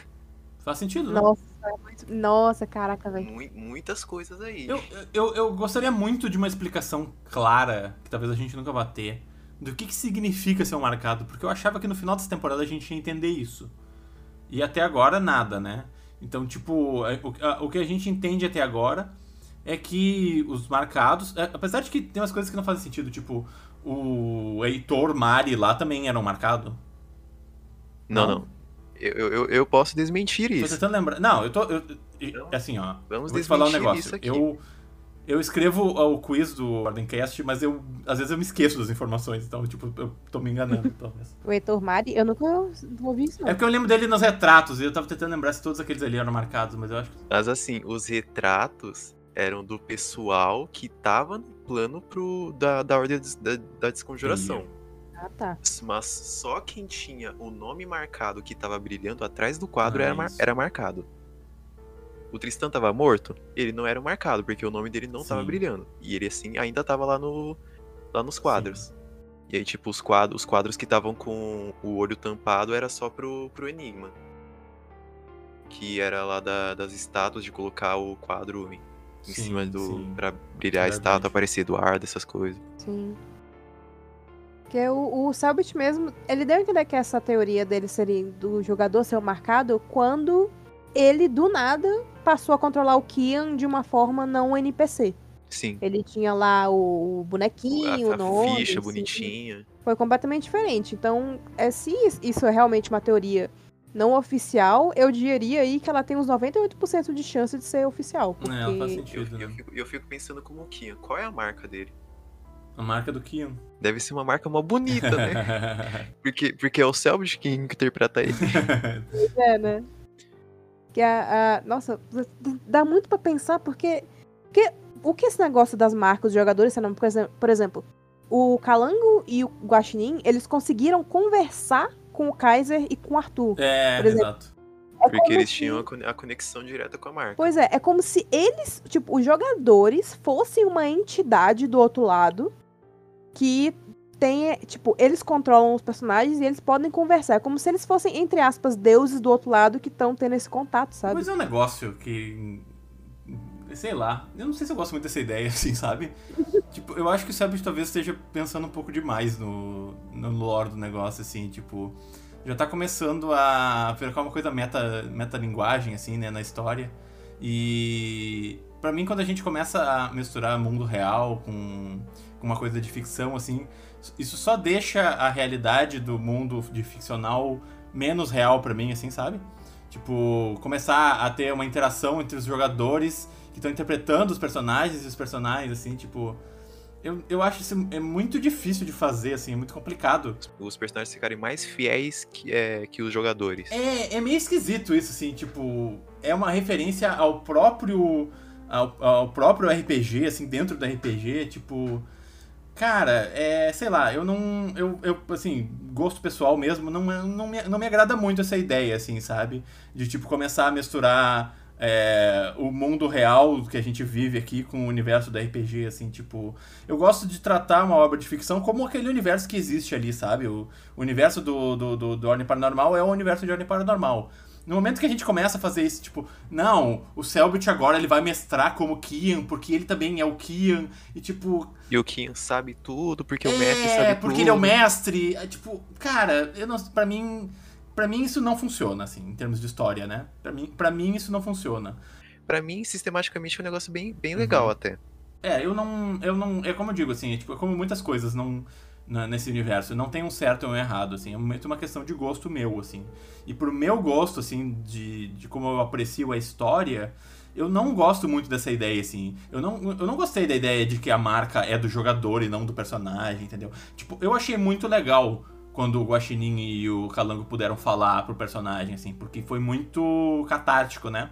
Faz sentido, né? Nossa, é muito- nossa, caraca, velho. Mui- muitas coisas aí. Eu, eu, eu gostaria muito de uma explicação clara, que talvez a gente nunca vá ter, do que, que significa ser um marcado, porque eu achava que no final dessa temporada a gente ia entender isso. E até agora, nada, né? Então, tipo, é, o, que a gente entende até agora é que os marcados. é, apesar de que tem umas coisas que não fazem sentido, tipo, o Heitor Mari lá também era um marcado. Não, Não? não. Eu, eu, eu- posso desmentir Tô isso. tentando lembrar. Não, eu tô. eu- eu- Não. assim, ó. Vamos Vou te falar um desmentir negócio. isso aqui. Eu, eu escrevo o quiz do Ordencast, mas eu às vezes eu me esqueço das informações, então, tipo, eu tô me enganando, [LAUGHS] talvez. O Heitor Mari, eu nunca ouvi isso, É não. porque eu lembro dele nos retratos, e eu tava tentando lembrar se todos aqueles ali eram marcados, mas eu acho que. Mas assim, os retratos eram do pessoal que tava no plano pro, da, da ordem da, da desconjuração. Ah, tá. Mas só quem tinha o nome marcado que tava brilhando atrás do quadro Ah, era, mar- era marcado. O Tristan tava morto, ele não era marcado, porque o nome dele não tava Sim. brilhando. E ele, assim, ainda tava lá, no, lá nos quadros. E aí, tipo, os quadros, os quadros que estavam com o olho tampado era só pro, pro Enigma. Que era lá da- das estátuas de colocar o quadro em, em Sim, cima do. sim. pra brilhar a estátua, aparecer Eduardo, essas coisas. Sim. Porque o, o Selbit mesmo, ele deu a entender que essa teoria dele seria do jogador ser o marcado quando ele, do nada, passou a controlar o Kian de uma forma não NPC. Sim. Ele tinha lá o, o bonequinho, a, o nome. ficha assim. bonitinha. Foi completamente diferente. Então, é, se isso é realmente uma teoria não oficial, eu diria aí que ela tem uns 98% de chance de ser oficial. Porque... É, faz Eu, sentido, eu né? fico, eu fico pensando como o Kian. Qual é a marca dele? A marca do Kian. Deve ser uma marca mó bonita, né? [LAUGHS] Porque, porque é o Selbit que interpreta ele. [LAUGHS] É, né? Que a, a- nossa, dá muito pra pensar porque, porque o que esse negócio das marcas dos jogadores, sendo, por exemplo, por exemplo, o Calango e o Guaxinim, eles conseguiram conversar com o Kaiser e com o Arthur. é, Por exemplo, exato. É Porque eles se- tinham a conexão direta com a marca. Pois é, é como se eles, tipo, os jogadores fossem uma entidade do outro lado que tem, tipo, eles controlam os personagens e eles podem conversar. É como se eles fossem, entre aspas, deuses do outro lado que estão tendo esse contato, sabe? Mas é um negócio que. Sei lá. Eu não sei se eu gosto muito dessa ideia, [LAUGHS] assim, sabe? tipo, eu acho que o Selbit talvez esteja pensando um pouco demais no, no lore do negócio, assim, tipo. Já tá começando a ficar uma coisa meta, metalinguagem, assim, né, na história. E. Pra mim, quando a gente começa a misturar mundo real com uma coisa de ficção, assim, isso só deixa a realidade do mundo de ficcional menos real pra mim, assim, sabe? Tipo, começar a ter uma interação entre os jogadores que estão interpretando os personagens e os personagens, assim, tipo. Eu, eu acho isso é muito difícil de fazer, assim, é muito complicado. Os personagens ficarem mais fiéis que, é, que os jogadores. É, é meio esquisito isso, assim, tipo. É uma referência ao próprio. Ao, ao próprio RPG, assim, dentro do RPG, tipo. Cara, é. Sei lá, eu não. Eu, eu assim, gosto pessoal mesmo, não, não, me, não me agrada muito essa ideia, assim, sabe? De, tipo, começar a misturar é, o mundo real que a gente vive aqui com o universo do RPG, assim, tipo. Eu gosto de tratar uma obra de ficção como aquele universo que existe ali, sabe? O, o universo do, do, do, do Ordem Paranormal é o universo de Ordem Paranormal. No momento que a gente começa a fazer isso, tipo, não, o Selbit agora ele vai mestrar como Kian, porque ele também é o Kian, e tipo, E o Kian sabe tudo, porque o é, mestre sabe porque tudo. ele é o mestre. É, tipo, cara, eu não, pra mim, para mim isso não funciona assim, em termos de história, né? Pra mim, para mim isso não funciona. Pra mim, sistematicamente, é um negócio bem, bem Uhum. legal até. É, eu não, eu não, é como eu digo assim, é, tipo, é como muitas coisas não nesse universo, não tem um certo ou um errado, assim, é muito uma questão de gosto meu, assim. E pro meu gosto, assim, de, de como eu aprecio a história, eu não gosto muito dessa ideia, assim. Eu não, eu não gostei da ideia de que a marca é do jogador e não do personagem, entendeu? Tipo, eu achei muito legal quando o Guaxinim e o Calango puderam falar pro personagem, assim, porque foi muito catártico, né?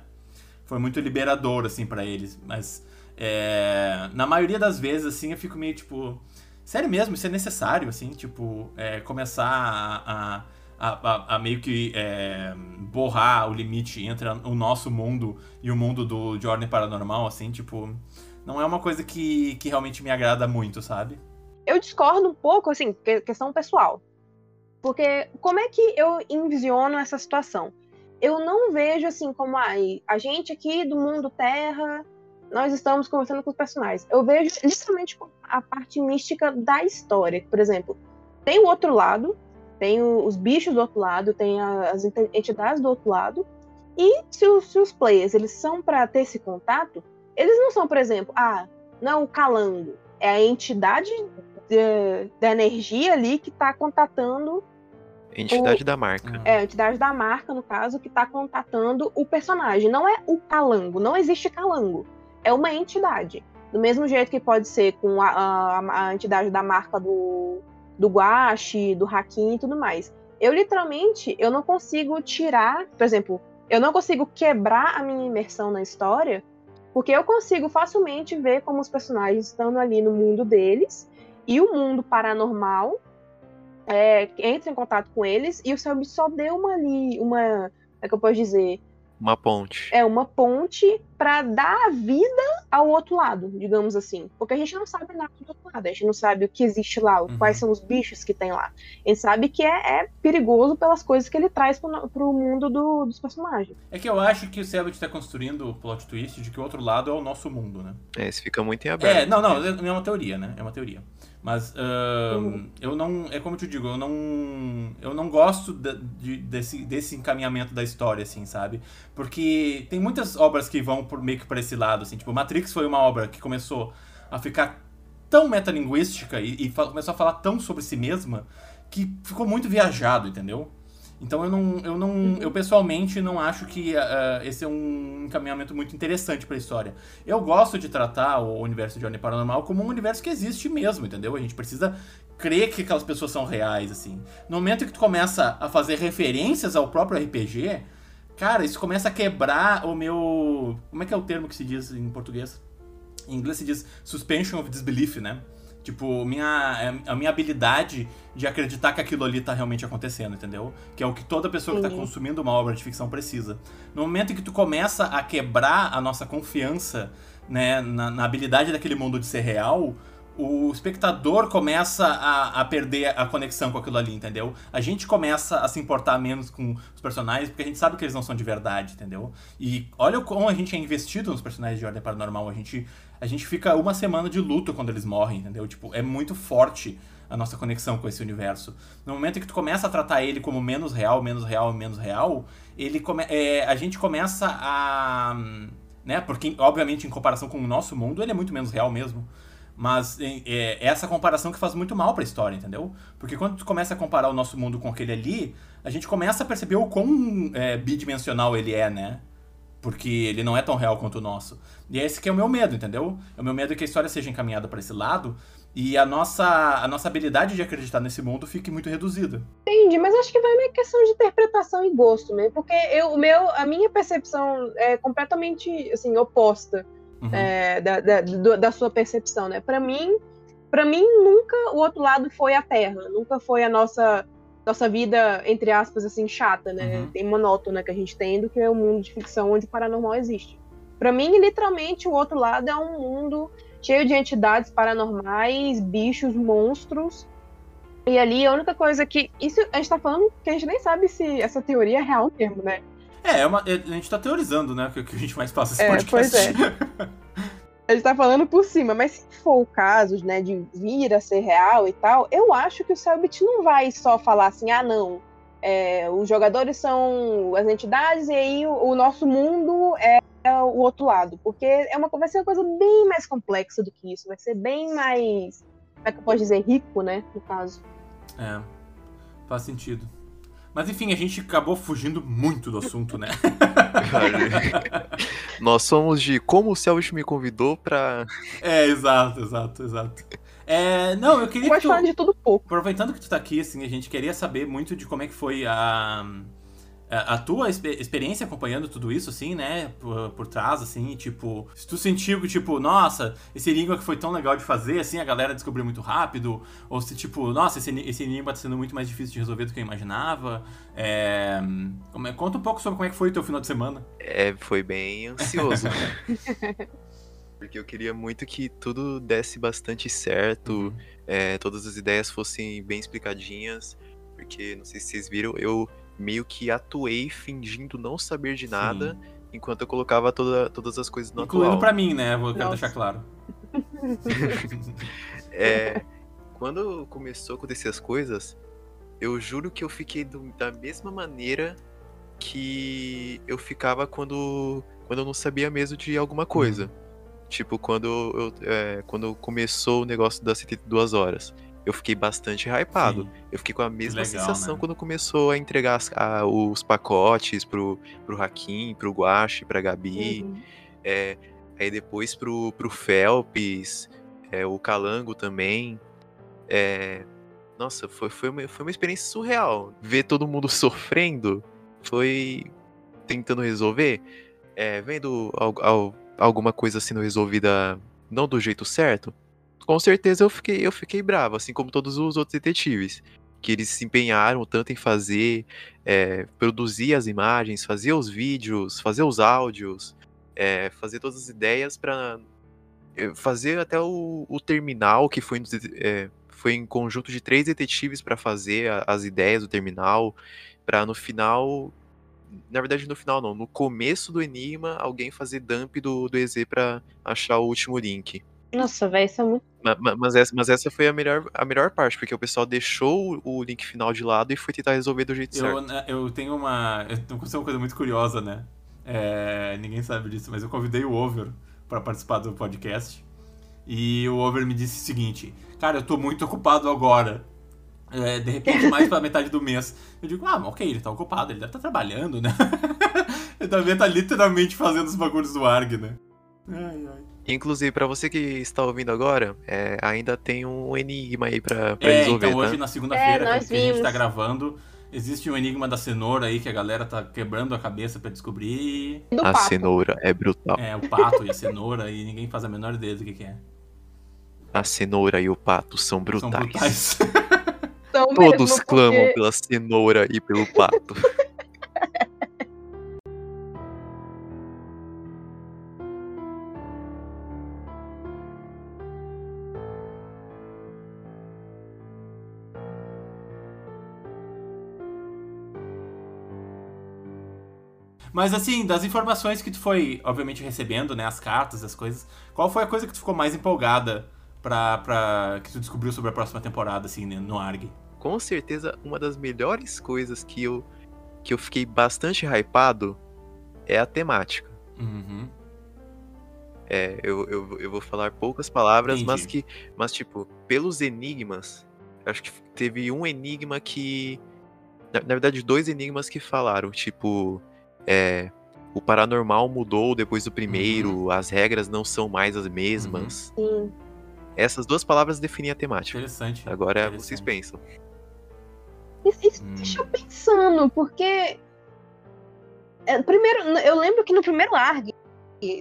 Foi muito liberador, assim, pra eles. Mas, é, na maioria das vezes, assim, eu fico meio, tipo... Sério mesmo, isso é necessário, assim, tipo, é, começar a, a, a, a meio que é, borrar o limite entre o nosso mundo e o mundo do, de ordem paranormal, assim, tipo, não é uma coisa que, que realmente me agrada muito, sabe? Eu discordo um pouco, assim, que- questão pessoal. Porque como é que eu envisiono essa situação? Eu não vejo assim como ai, a gente aqui do mundo Terra, nós estamos conversando com os personagens. Eu vejo literalmente a parte mística da história. Por exemplo, tem o outro lado, tem o- os bichos do outro lado, tem as entidades do outro lado. E se os, se os players eles são para ter esse contato, eles não são, por exemplo, ah, não o calango, é a entidade de- da energia ali que está contatando Entidade da marca. é a entidade da marca, no caso, que está contatando o personagem. Não é o calango, não existe calango. É uma entidade. Do mesmo jeito que pode ser com a, a- a entidade da marca do, do Guache, do Hakim e tudo mais. Eu, literalmente, eu não consigo tirar, por exemplo, eu não consigo quebrar a minha imersão na história, porque eu consigo facilmente ver como os personagens estão ali no mundo deles e o mundo paranormal é, entra em contato com eles e o Selby só deu uma ali, uma, é que eu posso dizer, Uma ponte. é uma ponte para dar vida ao outro lado, digamos assim. Porque a gente não sabe nada do outro lado, a gente não sabe o que existe lá, Uhum. quais são os bichos que tem lá. A gente sabe que é, é perigoso pelas coisas que ele traz pro, pro mundo do- dos personagens. É que eu acho que o Selbit tá construindo o plot twist de que o outro lado é o nosso mundo, né? É, isso fica muito em aberto. É, não, não, é uma teoria, né? É uma teoria. Mas ahn, eu não. É como eu te digo, eu não. Eu não gosto de- de- desse, desse encaminhamento da história, assim, sabe? Porque tem muitas obras que vão por, meio que por esse lado, assim. Tipo, Matrix foi uma obra que começou a ficar tão metalinguística e, e começou a falar tão sobre si mesma que ficou muito viajado, entendeu? Então eu não, eu não, eu pessoalmente não acho que ah, esse é um encaminhamento muito interessante pra história. Eu gosto de tratar o universo de Ordem Paranormal como um universo que existe mesmo, entendeu? A gente precisa crer que aquelas pessoas são reais, assim. No momento que tu começa a fazer referências ao próprio RPG, cara, isso começa a quebrar o meu, como é que é o termo que se diz em português? Em inglês se diz suspension of disbelief, né? Tipo, minha, a minha habilidade de acreditar que aquilo ali tá realmente acontecendo, entendeu? Que é o que toda pessoa que tá consumindo uma obra de ficção precisa. No momento em que tu começa a quebrar a nossa confiança, né, na, na habilidade daquele mundo de ser real, o espectador começa a, a perder a conexão com aquilo ali, entendeu? A gente começa a se importar menos com os personagens porque a gente sabe que eles não são de verdade, entendeu? E olha o como a gente é investido nos personagens de Ordem Paranormal. A gente, a gente fica uma semana de luto quando eles morrem, entendeu? Tipo, é muito forte a nossa conexão com esse universo. No momento em que tu começa a tratar ele como menos real, menos real, menos real, ele come, é, a gente começa a. Né? Porque, obviamente, em comparação com o nosso mundo, ele é muito menos real mesmo. Mas é, é essa comparação que faz muito mal pra história, entendeu? Porque quando tu começa a comparar o nosso mundo com aquele ali, a gente começa a perceber o quão é, bidimensional ele é, né? Porque ele não é tão real quanto o nosso. E é esse que é o meu medo, entendeu? O meu medo é que a história seja encaminhada pra esse lado e a nossa, a nossa habilidade de acreditar nesse mundo fique muito reduzida. Entendi, mas acho que vai uma questão de interpretação e gosto mesmo, porque eu, o meu, a minha percepção é completamente assim oposta Uhum. é, da, da, da sua percepção, né? Para mim, para mim nunca o outro lado foi a Terra, nunca foi a nossa nossa vida entre aspas assim chata, né? Uhum. Tem monótona que a gente tem do que é o mundo de ficção onde o paranormal existe. Para mim, literalmente, o outro lado é um mundo cheio de entidades paranormais, bichos, monstros. E ali a única coisa que. Isso a gente tá falando que a gente nem sabe se essa teoria é real mesmo, né? É, é uma- é- a gente tá teorizando, né? Que, que a gente mais passa esse É, podcast. pois é. [LAUGHS] Gente tá falando por cima, mas se for o caso, né, de vir a ser real e tal, eu acho que o Selbit não vai só falar assim, ah, não, é, os jogadores são as entidades e aí o, o nosso mundo é, é o outro lado. Porque é uma, vai ser uma coisa bem mais complexa do que isso, vai ser bem mais, como é que eu posso dizer, rico, né, no caso. É, faz sentido. Mas enfim, a gente acabou fugindo muito do assunto, né? [LAUGHS] Nós somos de como o Selvit me convidou pra. É, exato, exato, exato. É, não, eu queria que Pode tu, falar de tudo pouco. aproveitando que tu tá aqui, assim, a gente queria saber muito de como é que foi a, a, a tua expe- experiência acompanhando tudo isso, assim, né, por, por trás, assim, tipo, se tu sentiu que, tipo, nossa, esse enigma que foi tão legal de fazer, assim, a galera descobriu muito rápido, ou se, tipo, nossa, esse, esse enigma tá sendo muito mais difícil de resolver do que eu imaginava, é, é- conta um pouco sobre como é que foi o teu final de semana. É, foi bem ansioso. [LAUGHS] Porque eu queria muito que tudo desse bastante certo, é, todas as ideias fossem bem explicadinhas. Porque, não sei se vocês viram, eu meio que atuei fingindo não saber de nada, enquanto eu colocava toda- todas as coisas no Incluindo atual. pra mim, né, vou quero deixar claro. [LAUGHS] É, quando começou a acontecer as coisas, eu juro que eu fiquei do- da mesma maneira que eu ficava quando, quando eu não sabia mesmo de alguma coisa. Tipo, quando, eu, é, quando começou o negócio das 72 horas. Eu fiquei bastante hypado. Sim. Eu fiquei com a mesma legal, sensação né? quando começou a entregar as- a- os pacotes pro, pro Hakim, pro Guache, pra Gabi. Uhum. É, aí depois pro, pro Phelps, é, o Calango também. É, nossa, foi, foi, uma, foi uma experiência surreal. Ver todo mundo [LAUGHS] sofrendo, foi tentando resolver, é, vendo al- al- alguma coisa sendo resolvida não do jeito certo. Com certeza eu fiquei, eu fiquei bravo, assim como todos os outros detetives. Que eles se empenharam tanto em fazer, é, produzir as imagens, fazer os vídeos, fazer os áudios, é, fazer todas as ideias para fazer até o, o terminal que foi, é, foi em conjunto de três detetives para fazer a- as ideias do terminal, para no final, na verdade no final não, no começo do enigma alguém fazer dump do, do EZ para achar o último link. Nossa, velho, isso é muito. Ma- ma- Mas essa, mas essa foi a melhor, a melhor parte, porque o pessoal deixou o link final de lado e foi tentar resolver do jeito Eu, certo. eu tenho uma. Eu tenho uma coisa muito curiosa, né? É, ninguém sabe disso, mas eu convidei o Over pra participar do podcast. E o Over me disse o seguinte: Cara, eu tô muito ocupado agora. É, de repente, mais pra metade do mês. Eu digo, ah, ok, ele tá ocupado, ele deve estar trabalhando, né? [LAUGHS] ele deve estar literalmente fazendo os bagulhos do ARG, né? Ai, ai. Inclusive, pra você que está ouvindo agora, é, ainda tem um enigma aí pra, pra É, resolver, então tá? hoje na segunda-feira, É, que a gente tá gravando, existe um enigma da cenoura aí que a galera tá quebrando a cabeça pra descobrir. Do A papo. cenoura é brutal. É, o pato e a cenoura, e ninguém faz a menor ideia do que, que é. A cenoura e o pato são São brutais. brutais. Então, Todos mesmo, clamam porque- pela cenoura e pelo pato. [LAUGHS] Mas assim, das informações que tu foi, obviamente, recebendo, né? As cartas, as coisas, qual foi a coisa que tu ficou mais empolgada pra, pra que tu descobriu sobre a próxima temporada, assim, né, no ARG? Com certeza, uma das melhores coisas que eu, que eu fiquei bastante hypado é a temática. Uhum. É, eu, eu, eu vou falar poucas palavras, mas Entendi. que. Mas, tipo, pelos enigmas, acho que teve um enigma que. Na, na verdade, dois enigmas que falaram, tipo. É, o paranormal mudou depois do primeiro, as regras não são mais as mesmas. Sim. Essas duas palavras definem a temática. Interessante. Agora Interessante. vocês pensam. Isso, isso Hum. deixa eu pensando, porque. é, primeiro, eu lembro que no primeiro ARG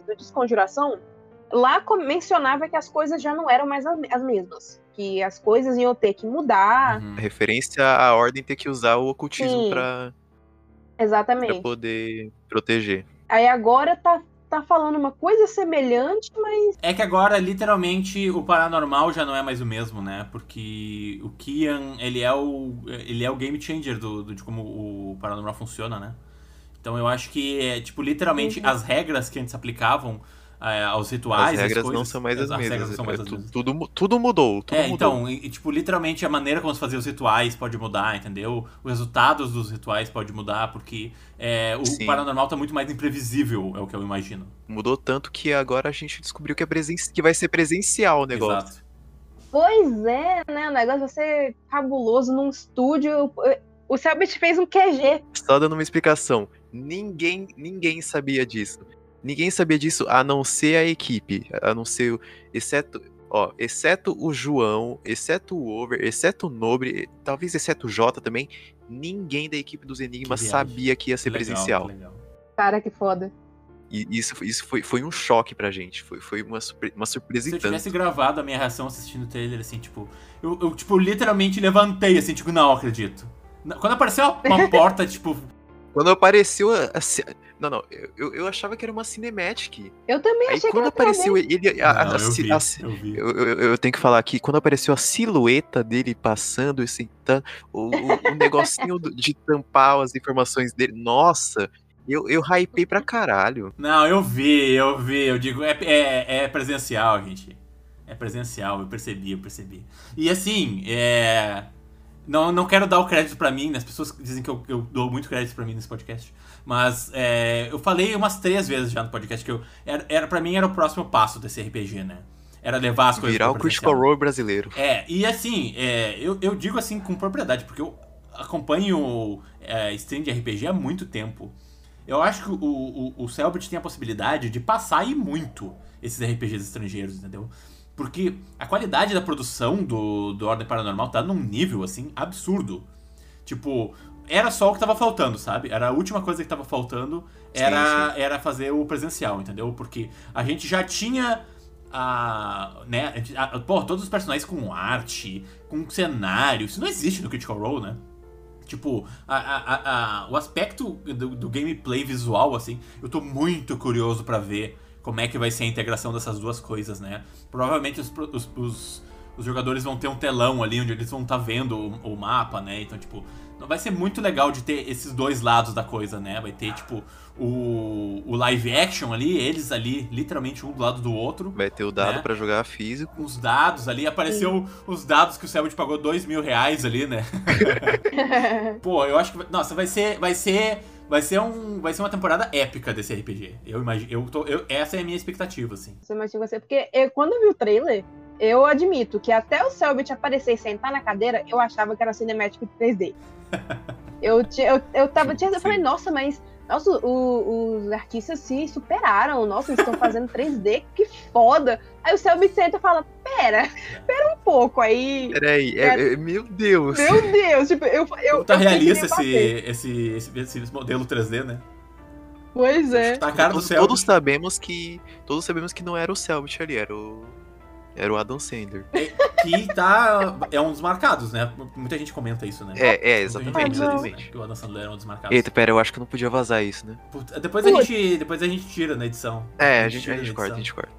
do Desconjuração, lá mencionava que as coisas já não eram mais as as mesmas. Que as coisas iam ter que mudar. Uhum. Referência à ordem ter que usar o ocultismo Sim. Pra, pra Exatamente. poder proteger. Aí agora tá, tá falando uma coisa semelhante, mas. É que agora, literalmente, o paranormal já não é mais o mesmo, né? Porque o Kian, ele é o, ele é o game changer do, do- de como o paranormal funciona, né? Então eu acho que, é, tipo, literalmente, Uhum. as regras que antes aplicavam é, aos rituais, as regras coisas, não são mais as, regras mesmas. não são mais é as tu- mesmas. tudo, tudo mudou. Tudo É, mudou. então, e, tipo, literalmente a maneira como se fazia os rituais pode mudar, entendeu? Os resultados dos rituais pode mudar, porque é, o Sim. paranormal tá muito mais imprevisível, é o que eu imagino. Mudou tanto que agora a gente descobriu que, é presen... que vai ser presencial o negócio. Exato. Pois é, né? O negócio vai ser cabuloso num estúdio. O Selbit fez um QG. Só dando uma explicação. Ninguém, ninguém sabia disso. Ninguém sabia disso a não ser a equipe. A não ser. Exceto. Ó, exceto o João, exceto o Over, exceto o Nobre, talvez exceto o Jota também, ninguém da equipe dos Enigmas Que sabia que ia ser legal, presencial. que legal. Cara, que foda. E isso, isso foi, foi um choque pra gente. Foi, foi uma, surpre- uma surpresa Se eu tanto. tivesse gravado a minha reação assistindo o trailer, assim, tipo, eu, eu, tipo, literalmente levantei, assim, tipo, não acredito. Quando apareceu uma [LAUGHS] porta, tipo, Quando apareceu a. não, não, eu- eu, achava que era uma cinematic. Eu também Aí achei quando que era apareceu ele. A, a- não, a eu vi, a eu vi. Eu, eu- eu tenho que falar aqui, quando apareceu a silhueta dele passando e sentando, o, o, o negocinho de tampar as informações dele, nossa, eu, eu hypei pra caralho. Não, eu vi, eu vi, eu digo, é, é, é presencial, gente. É presencial, eu percebi, eu percebi. E assim, é. Não, não quero dar o crédito pra mim, né? As pessoas dizem que eu, eu dou muito crédito pra mim nesse podcast. Mas é, eu falei umas três vezes já no podcast que eu. Era, era, pra mim era o próximo passo desse RPG, né? Era levar as coisas Virar o Critical. Role brasileiro. É, e assim, é, eu, eu digo assim com propriedade, porque eu acompanho é, stream de RPG há muito tempo. Eu acho que o, o, o Selbit tem a possibilidade de passar e muito esses RPGs estrangeiros, entendeu? Porque a qualidade da produção do, do Ordem Paranormal tá num nível, assim, absurdo. Tipo, era só o que tava faltando, sabe? Era a última coisa que tava faltando, era, era fazer o presencial, entendeu? Porque a gente já tinha a, né, a a- pô, todos os personagens com arte, com cenário, isso não existe no Critical Role, né? Tipo, a, a- a- o aspecto do, do gameplay visual, assim, eu tô muito curioso pra ver como é que vai ser a integração dessas duas coisas, né? Provavelmente os, os, os, os jogadores vão ter um telão ali onde eles vão estar vendo o, o mapa, né? Então, tipo, vai ser muito legal de ter esses dois lados da coisa, né? Vai ter, tipo, o, o live action ali, eles ali, literalmente um do lado do outro. Vai ter o dado Né? pra jogar físico. Os dados ali, apareceu os dados que o Selbit pagou dois mil reais ali, né? [LAUGHS] Pô, eu acho que. Nossa, vai ser. Vai ser. Vai ser, um, vai ser uma temporada épica desse RPG. Eu imagino. Eu tô, eu, essa é a minha expectativa, assim. Você imagina você, porque eu, quando eu vi o trailer, eu admito que até o Selbit aparecer e sentar na cadeira, eu achava que era cinemático de 3D. Eu, ti- eu, eu tava. Tinha, eu falei, nossa, mas. Nossa, o- os artistas se superaram. Nossa, eles estão fazendo [LAUGHS] 3D, que foda. Aí o Selbit senta e fala: Pera, pera um pouco. Aí. Peraí, é, é- meu Deus. Meu Deus, tipo, eu. eu tá eu realista esse, esse, esse, esse modelo 3D, né? Pois é. Tá a cara do todos, Selbit. todos sabemos que. Todos sabemos que não era o Selbit ali, era o. Era o Adam Sandler. Que tá. É um dos marcados, né? Muita gente comenta isso, né? É, é, gente exatamente, isso, exatamente. né? Que o Adam Sandler é um dos marcados. Eita, pera, eu acho que não podia vazar isso, né? Puta, Depois a, gente, depois a gente tira na edição. É, a gente, a na gente corta, a gente corta.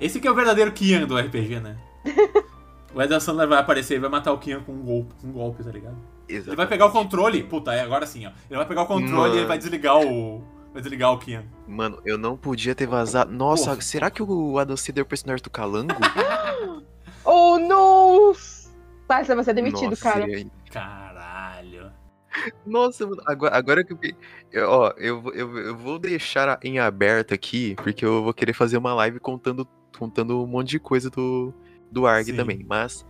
Esse que é o verdadeiro Kian do RPG, né? [LAUGHS] o Adam Sandler vai aparecer e vai matar o Kian com um golpe, com um golpe tá ligado? Exatamente. Ele vai pegar o controle. Puta, é agora sim, ó. Ele vai pegar o controle Mano. e ele vai desligar o. Vai desligar o Kian. Mano, eu não podia ter vazado. Nossa, Porra. será que o Adam Sandler é o personagem do Calango? [LAUGHS] Oh, não! Tá, você vai ser demitido, Nossa, cara. seria- Caralho. Nossa, mano, agora, agora que eu. eu- Ó, eu, vou- eu, eu vou deixar em aberto aqui, porque eu vou querer fazer uma live contando, contando um monte de coisa do, do ARG Sim. também. Mas,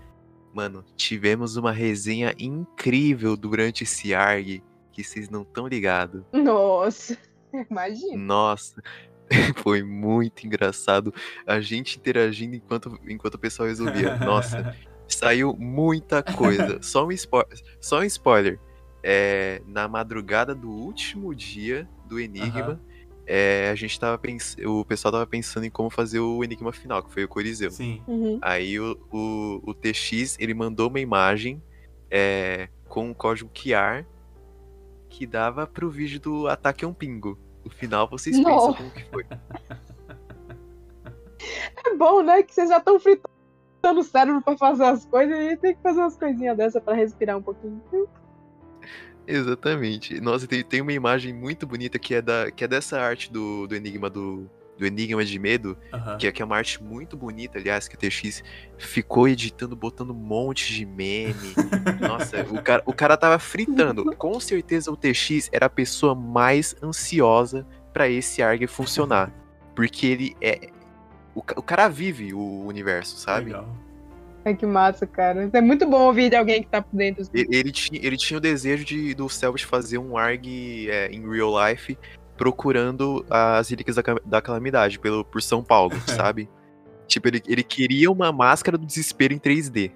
mano, tivemos uma resenha incrível durante esse ARG que vocês não estão ligados. Nossa, [LAUGHS] imagina. Nossa, [LAUGHS] foi muito engraçado a gente interagindo enquanto, enquanto o pessoal resolvia. Nossa, [LAUGHS] saiu muita coisa. Só um, spo só um spoiler. É, na madrugada do último dia do Enigma, é, a gente tava pens... o pessoal tava pensando em como fazer o Enigma final, que foi o Coliseu. Sim. Uhum. Aí o, o, o TX ele mandou uma imagem é, com um código QR que dava pro vídeo do Ataque a um Pingo. No final vocês pensam Nossa. como que foi. [LAUGHS] É bom, né? Que vocês já estão fritando o cérebro pra fazer as coisas e tem que fazer umas coisinhas dessa pra respirar um pouquinho. Exatamente. Nossa, tem, tem uma imagem muito bonita que é, da, que é dessa arte do, do Enigma do, do Enigma de Medo, Aham. que é, que é uma arte muito bonita, aliás, que o TX ficou editando, botando um monte de meme. [LAUGHS] Nossa, o cara, o cara tava fritando. Com certeza o TX era a pessoa mais ansiosa pra esse ARG funcionar. Porque ele é. O, o cara vive o universo, sabe? Legal. Ai, que massa, cara. É muito bom ouvir de alguém que tá por dentro. Ele, ele tinha, ele tinha o desejo de, do Selbit fazer um ARG é, em real life procurando as relíquias da, da calamidade pelo, por São Paulo, [LAUGHS] sabe? Tipo, ele, ele queria uma máscara do desespero em 3D.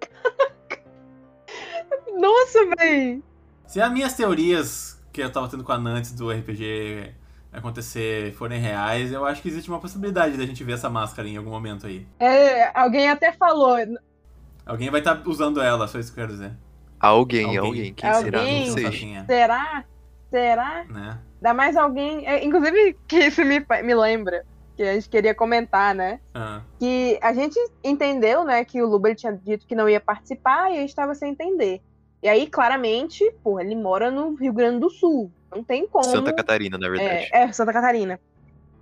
[LAUGHS] Nossa, véi! Se as minhas teorias que eu tava tendo com a Nantes do RPG acontecer forem reais, eu acho que existe uma possibilidade da gente ver essa máscara em algum momento aí. É, alguém até falou. Alguém vai estar usando ela, só isso que eu quero dizer. Alguém, Alguém. alguém. Quem Alguém. será? Não sei. é, Será? Será? né? Dá mais alguém. é, inclusive, que isso me, me lembra. Que a gente queria comentar, né? Ah, Que a gente entendeu, né, que o Luba ele tinha dito que não ia participar e a gente tava sem entender. E aí, claramente, porra, ele mora no Rio Grande do Sul. Não tem como. Santa Catarina, na verdade. É, é, Santa Catarina.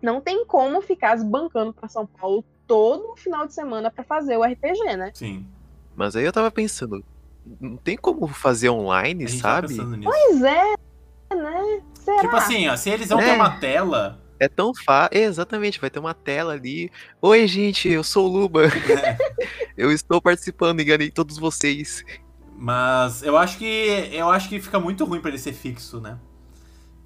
Não tem como ficar esbancando pra São Paulo todo final de semana pra fazer o RPG, né? sim. Mas aí eu tava pensando, não tem como fazer online, A gente tava sabe? pensando nisso. Pois é, né? Será? Tipo assim, ó, se eles vão ter É. uma tela. É tão fácil. Exatamente, vai ter uma tela ali. Oi, gente, eu sou o Luba. né? [LAUGHS] [LAUGHS] Eu estou participando, enganei todos vocês. Mas eu acho que. Eu acho que fica muito ruim pra ele ser fixo, né?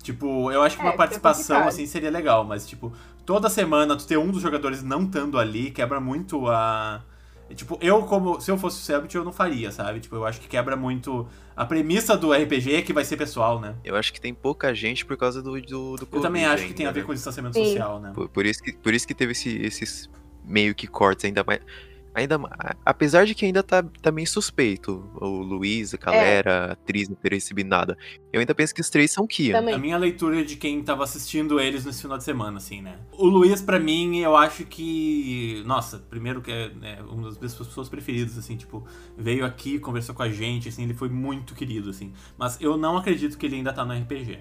Tipo, eu acho que É, uma fica participação assim seria legal, mas tipo, toda semana tu ter um dos jogadores não estando ali quebra muito a. Tipo, eu como. Se eu fosse o Selbit, eu não faria, sabe? Tipo, eu acho que quebra muito a premissa do RPG que vai ser pessoal, né? Eu acho que tem pouca gente por causa do, do, do Eu Covid também acho que ainda, tem a ver né? com o distanciamento Sim. social, né? Por, por isso que, por isso que teve esse- esses meio que cortes, ainda mais. Ainda, apesar de que ainda tá, tá meio suspeito, o Luiz, a galera, a atriz não ter recebido nada. Eu ainda penso que os três são Kian. Também. A minha leitura de quem tava assistindo eles nesse final de semana, assim, né? O Luiz, pra mim, eu acho que. Nossa, primeiro que é né, uma das minhas pessoas preferidas, assim, tipo, veio aqui, conversou com a gente, assim, ele foi muito querido, assim. Mas eu não acredito que ele ainda tá no RPG.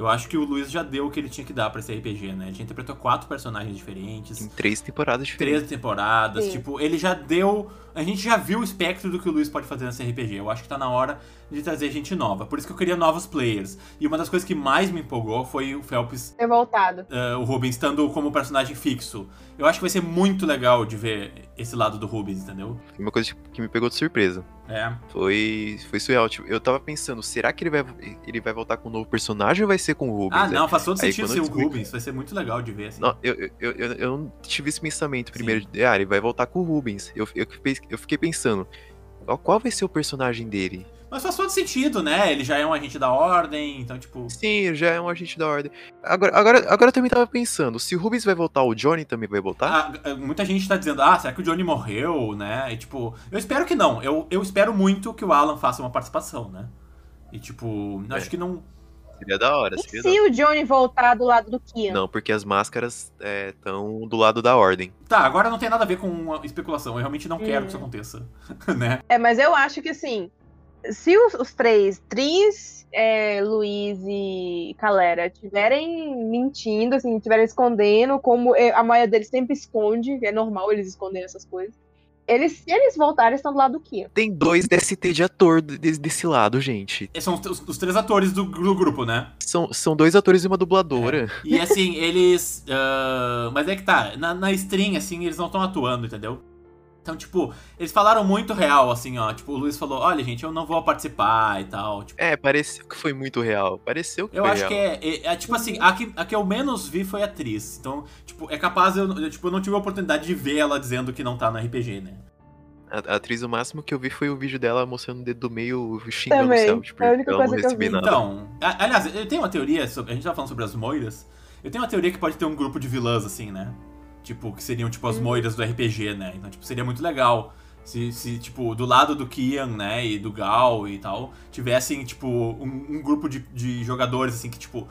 Eu acho que o Luiz já deu o que ele tinha que dar pra esse RPG, né? Ele já interpretou quatro personagens diferentes. Em três temporadas diferentes. Três temporadas, Sim. tipo, ele já deu. A gente já viu o espectro do que o Luiz pode fazer nesse RPG. Eu acho que tá na hora de trazer gente nova. Por isso que eu queria novos players. E uma das coisas que mais me empolgou foi o Phelps, Ter voltado. eh, o Rubens, estando como personagem fixo. Eu acho que vai ser muito legal de ver esse lado do Rubens, entendeu? Foi uma coisa que me pegou de surpresa. É. Foi, foi surreal. Tipo, eu tava pensando, será que ele vai, ele vai voltar com um novo personagem ou vai ser com o Rubens? Ah, não, faz todo sentido ser eu o descobri- Rubens. Vai ser muito legal de ver, assim. Não, eu, eu, eu, eu- eu não tive esse pensamento primeiro. de, Ah, ele vai voltar com o Rubens. Eu, eu, eu fiquei pensando, qual, qual vai ser o personagem dele? Mas faz todo sentido, né? Ele já é um agente da ordem, então, tipo. Sim, já é um agente da ordem. Agora, agora, agora eu também tava pensando, se o Rubens vai voltar, o Johnny também vai voltar? Ah, muita gente tá dizendo, ah, será que o Johnny morreu, né? E tipo, eu espero que não. Eu, eu espero muito que o Alan faça uma participação, né? E tipo, É. acho que não. Seria da hora, E seria da se o Johnny voltar do lado do Kian? Não, porque as máscaras estão do lado da ordem. Tá, agora não tem nada a ver com uma especulação. Eu realmente não quero Hum. que isso aconteça, [LAUGHS] né? É, mas eu acho que assim, se os, os três, Tris, é, Luiz e Calera, tiverem mentindo, assim, tiverem escondendo, como é, a maioria deles sempre esconde, é normal eles esconderem essas coisas. Eles, se eles voltarem, estão do lado do Kian. Tem dois DST de ator de- desse lado, gente. São os, os- os três atores do, do grupo, né? São, são dois atores e uma dubladora. E assim, eles. ah, mas é que tá, na, na stream, assim, eles não estão atuando, entendeu? Então, tipo, eles falaram muito real, assim, ó. Tipo, o Luiz falou: olha, gente, eu não vou participar e tal. Tipo, É, pareceu que foi muito real. Pareceu que Eu foi acho real. que é, é- é, tipo assim, a que, a que eu menos vi foi a atriz. Então, tipo, é capaz eu, eu, tipo, eu não tive a oportunidade de ver ela dizendo que não tá no RPG, né? A, a atriz, o máximo que eu vi foi o vídeo dela mostrando o dedo do meio xingando Também, o céu. Tipo, é a única ela coisa não que eu vi. nada. Então, a- aliás, eu tenho uma teoria, sobre, a gente tava falando sobre as moiras. Eu tenho uma teoria que pode ter um grupo de vilãs, assim, né? Tipo, que seriam, tipo, as Uhum. moiras do RPG, né? Então, tipo, seria muito legal se, se, tipo, do lado do Kian, né, e do Gal e tal, tivessem, tipo, um, um grupo de, de jogadores, assim, que, tipo,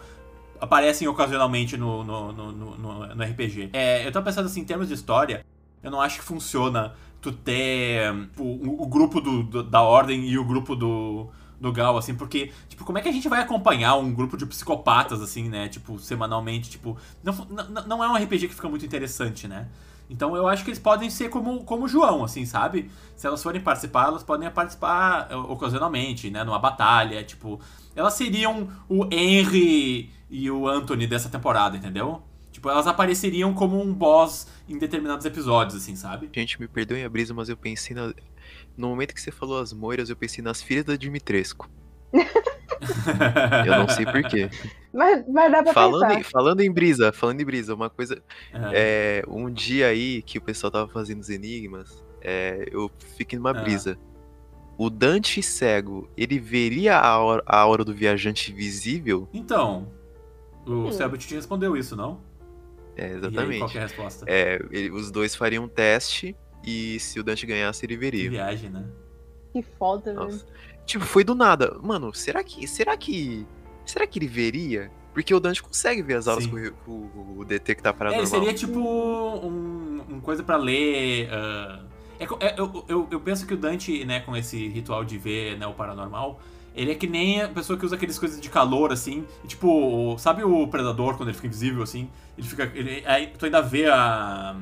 aparecem ocasionalmente no, no, no, no- no- RPG. É, eu tô pensando, assim, em termos de história, eu não acho que funciona tu ter tipo, o, o grupo do, do- da Ordem e o grupo do, do Gal, assim, porque, tipo, como é que a gente vai acompanhar um grupo de psicopatas, assim, né, tipo, semanalmente, tipo, não, não, não é um RPG que fica muito interessante, né? Então eu acho que eles podem ser como, como o João, assim, sabe? Se elas forem participar, elas podem participar eh, ocasionalmente, né? Numa batalha, tipo. Elas seriam o Henry e o Anthony dessa temporada, entendeu? Tipo, elas apareceriam como um boss em determinados episódios, assim, sabe? Gente, me perdoem a brisa, mas eu pensei na... No momento que você falou as moiras, eu pensei nas filhas da Dimitrescu. [LAUGHS] Eu não sei porquê. Mas, mas dá pra falando, pensar. em, falando em brisa, falando em brisa, uma coisa. É. É, um dia aí que o pessoal tava fazendo os enigmas, é, eu fiquei numa Ah. brisa. O Dante cego, ele veria a hora, a hora do viajante visível? Então, o Hum. Te respondeu isso, não? É, E aí, exatamente. qual que é a resposta? É, ele- os dois fariam um teste e se o Dante ganhasse, ele Que veria. viagem, né? Que foda, velho. Tipo, foi do nada. Mano, será que. Será que. Será que ele veria? Porque o Dante consegue ver as aulas Sim. com o- o, DT que tá É, paranormal. ele seria tipo um, um coisa pra ler. ah, é é, eu, eu, eu penso que o Dante, né, com esse ritual de ver né, o paranormal, ele é que nem a pessoa que usa aqueles coisas de calor, assim. E, tipo, sabe o predador quando ele fica invisível, assim? Ele fica. Ele, aí tu ainda vê a.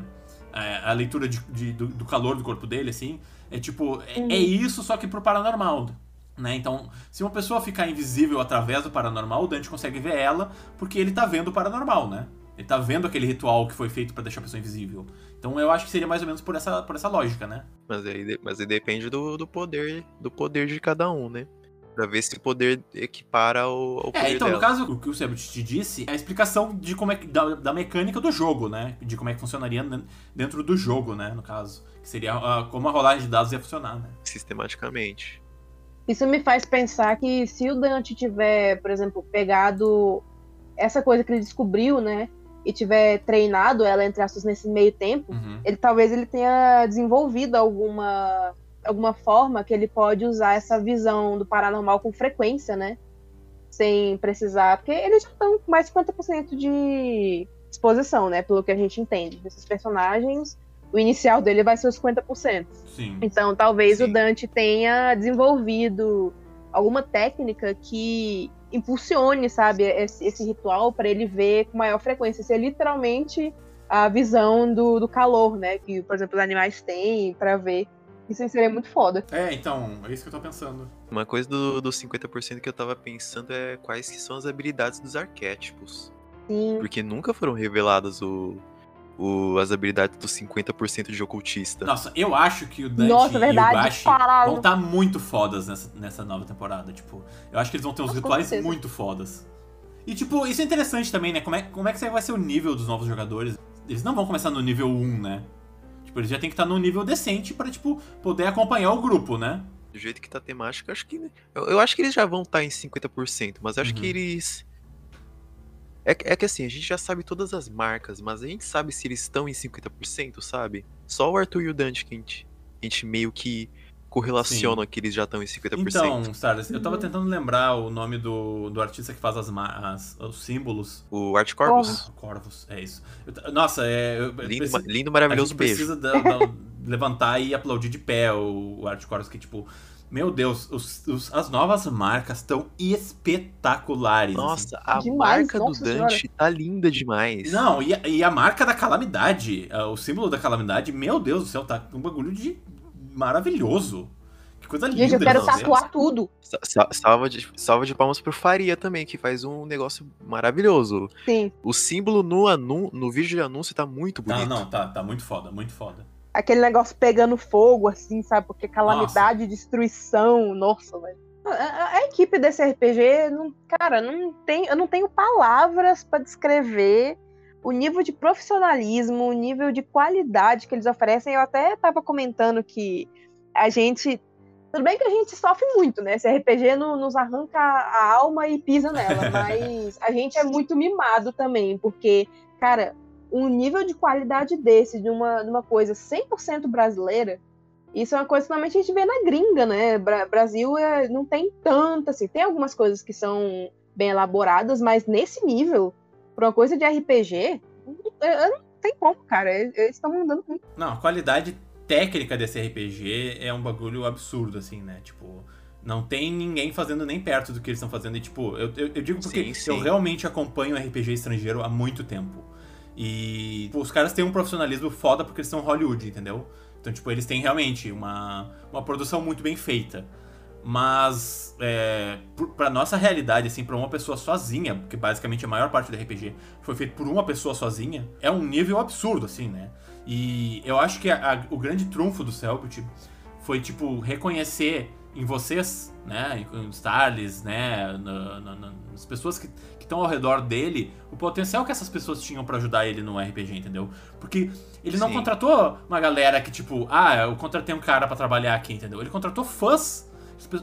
A, a leitura de, de- do, do calor do corpo dele, assim. É tipo. É, Uhum. é isso, só que pro paranormal. Né? Então, se uma pessoa ficar invisível através do paranormal, o Dante consegue ver ela porque ele tá vendo o paranormal, né? Ele tá vendo aquele ritual que foi feito pra deixar a pessoa invisível. Então eu acho que seria mais ou menos por essa, por essa lógica, né? Mas aí, mas aí depende do, do poder do poder de cada um, né? Pra ver se o poder equipara ao, ao poder É, então, no dela. caso, o que o Sebut te disse é a explicação de como é que, da, da mecânica do jogo, né? De como é que funcionaria dentro do jogo, né? No caso. Que seria ah, como a rolagem de dados ia funcionar, né? Sistematicamente. Isso me faz pensar que se o Dante tiver, por exemplo, pegado essa coisa que ele descobriu, né? e tiver treinado ela, entre aspas, nesse meio tempo, Uhum. ele talvez ele tenha desenvolvido alguma, alguma forma que ele pode usar essa visão do paranormal com frequência, né? Sem precisar. Porque eles já estão com mais de 50% de exposição, né? Pelo que a gente entende. Desses personagens, o inicial dele vai ser os 50%. Sim. Então, talvez Sim. o Dante tenha desenvolvido alguma técnica que impulsione, sabe, esse, esse ritual para ele ver com maior frequência. Ser literalmente a visão do, do calor, né? Que, por exemplo, os animais têm para ver. Isso aí seria muito foda. É, então, é isso que eu tô pensando. Uma coisa do, dos 50% que eu tava pensando é quais que são as habilidades dos arquétipos. Sim. Porque nunca foram reveladas o, o, as habilidades dos 50% de ocultista. Nossa, eu acho que o Dante Nossa, e verdade, o Gashi caralho. vão estar muito fodas nessa, nessa nova temporada. Tipo, eu acho que eles vão ter uns Nossa, rituais muito fodas. E, tipo, isso é interessante também, né? Como é, como é que vai ser o nível dos novos jogadores? Eles não vão começar no nível 1, né? Tipo, eles já tem que estar num nível decente pra, tipo, poder acompanhar o grupo, né? Do jeito que tá a temática, acho que. Eu, eu acho que eles já vão estar em 50%, mas acho Uhum. que eles. É, que- é que assim, a gente já sabe todas as marcas, mas a gente sabe se eles estão em 50%, sabe? Só o Arthur e o Dante que a gente, a gente meio que correlaciona que eles já estão em 50%. Então, Stars, eu tava tentando lembrar o nome do, do artista que faz as, as- os símbolos. o Art Corvus. Ah, Corvus, é isso. Eu nossa, é. Eu, eu Lindo, preciso- lindo, a maravilhoso gente beijo. precisa da- da- [LAUGHS] levantar e aplaudir de pé o, o Art Corvus, que, tipo, meu Deus, os- os- as novas marcas estão espetaculares. assim. Nossa, a Demais, marca nossa do Dante tá linda demais. Não, e, a- e a marca da calamidade, ah, o símbolo da calamidade, meu Deus do céu, tá um bagulho de maravilhoso. Que coisa linda. Gente, eu quero tatuar tudo. Sa- sa- Salva de, salva de palmas pro Faria também, que faz um negócio maravilhoso. Sim. O símbolo no, anu, no vídeo de anúncio tá muito Tá, bonito. não, tá, tá muito foda, muito foda. Aquele negócio pegando fogo, assim, sabe? Porque calamidade, destruição, nossa, velho. A, a- a equipe desse RPG, não, cara, não tem, eu não tenho palavras pra descrever o nível de profissionalismo, o nível de qualidade que eles oferecem. Eu até tava comentando que a gente. Tudo bem que a gente sofre muito, né? Esse RPG no- nos arranca a alma e pisa nela, [LAUGHS] mas a gente é muito mimado também, porque, cara, um nível de qualidade desse, de uma, de uma coisa 100% brasileira, isso é uma coisa que normalmente a gente vê na gringa, né? Bra- Brasil é- não tem tanto, assim, tem algumas coisas que são bem elaboradas, mas nesse nível, pra uma coisa de RPG, não tem como, cara. Eles eles estão mandando muito. Não, a qualidade técnica desse RPG é um bagulho absurdo, assim, né? Tipo, não tem ninguém fazendo nem perto do que eles estão fazendo. E, tipo, eu, eu, eu digo porque Sim, sim. eu realmente acompanho RPG estrangeiro há muito tempo. E tipo, os caras têm um profissionalismo foda porque eles são Hollywood, entendeu? Então, tipo, eles têm realmente uma, uma produção muito bem feita. Mas, é, pra nossa realidade, assim, pra uma pessoa sozinha, porque basicamente a maior parte do RPG foi feito por uma pessoa sozinha, é um nível absurdo, assim, né? E eu acho que a- a- o grande trunfo do Selbit foi, tipo, reconhecer em vocês, né, em Starles, né, na- na- na- nas pessoas que estão ao redor dele, o potencial que essas pessoas tinham pra ajudar ele no RPG, entendeu? Porque ele não Sim. contratou uma galera que, tipo, ah, eu contratei um cara pra trabalhar aqui, entendeu? Ele contratou fãs,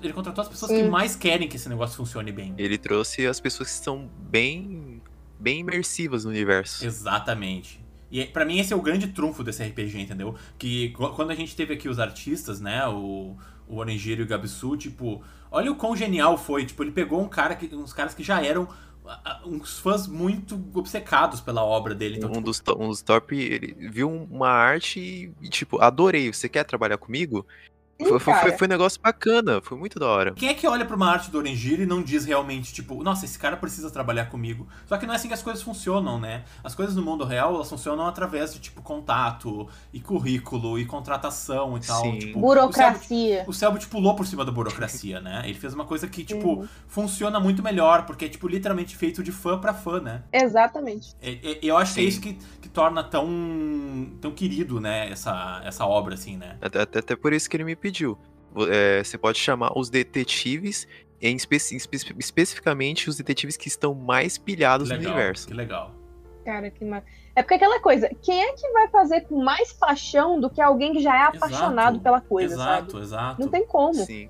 ele contratou as pessoas que Sim. mais querem que esse negócio funcione bem. Ele trouxe as pessoas que são bem, bem imersivas no universo. Exatamente. E pra mim esse é o grande trunfo desse RPG, entendeu? Que qu- quando a gente teve aqui os artistas, né, o, o Orangiro e o Gabisu, tipo, olha o quão genial foi. Tipo, ele pegou um cara que, uns caras que já eram uns fãs muito obcecados pela obra dele. Então, um, tipo, dos, to- um dos top, ele viu uma arte e, tipo, adorei. Você quer trabalhar comigo? Sim, Foi, foi, foi, foi um negócio bacana, foi muito da hora. Quem é que olha pra uma arte do Orangiro e não diz realmente, tipo, nossa, esse cara precisa trabalhar comigo? Só que não é assim que as coisas funcionam, né? As coisas no mundo real, elas funcionam através de, tipo, contato, e currículo, e contratação e tal. Sim. Tipo, Burocracia. O Selbit pulou por cima da burocracia, né? Ele fez uma coisa que, tipo, Uhum. funciona muito melhor, porque é, tipo, literalmente feito de fã pra fã, né? Exatamente. E- e- eu acho que é Sim. isso que, que torna tão, tão querido, né, essa, essa obra, assim, né? Até, até por isso que ele me pediu. É, você pode chamar os detetives, em espe- espe- especificamente os detetives que estão mais pilhados no legal, universo. que legal. Cara, que mar... É porque aquela coisa, quem é que vai fazer com mais paixão do que alguém que já é apaixonado Exato, pela coisa, exato, sabe? exato. Não tem como. Sim.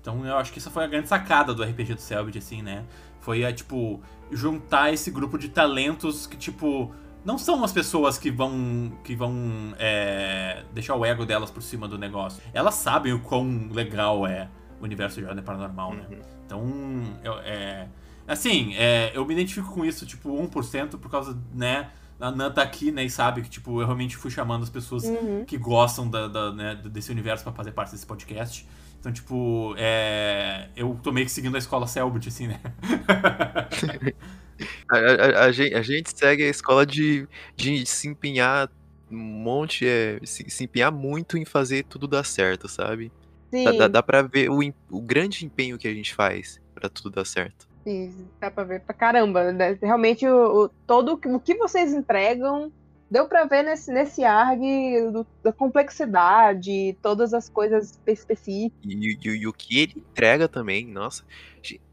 Então eu acho que essa foi a grande sacada do RPG do Selbit, assim, né? Foi a, tipo, juntar esse grupo de talentos que, tipo, não são umas pessoas que vão que vão é, deixar o ego delas por cima do negócio. Elas sabem o quão legal é o universo de ordem paranormal, né? Uhum. Então, eu, é, assim, é, eu me identifico com isso, tipo, 1% por causa, né? A Nan tá aqui, né, e sabe que, tipo, eu realmente fui chamando as pessoas Uhum. que gostam da, da, né, desse universo pra fazer parte desse podcast. Então, tipo, é, eu tô meio que seguindo a escola Selbit, assim, né? [LAUGHS] A, a- a gen- a gente segue a escola de, de se empenhar um monte, é, se, se empenhar muito em fazer tudo dar certo, sabe? Sim, Dá, dá, dá pra ver o, o grande empenho que a gente faz pra tudo dar certo. sim, dá pra ver pra caramba. né? Realmente, o, o- todo o que- o que vocês entregam, deu pra ver nesse, nesse ARG do- da complexidade, todas as coisas específicas. E, e- e o que ele entrega também, nossa.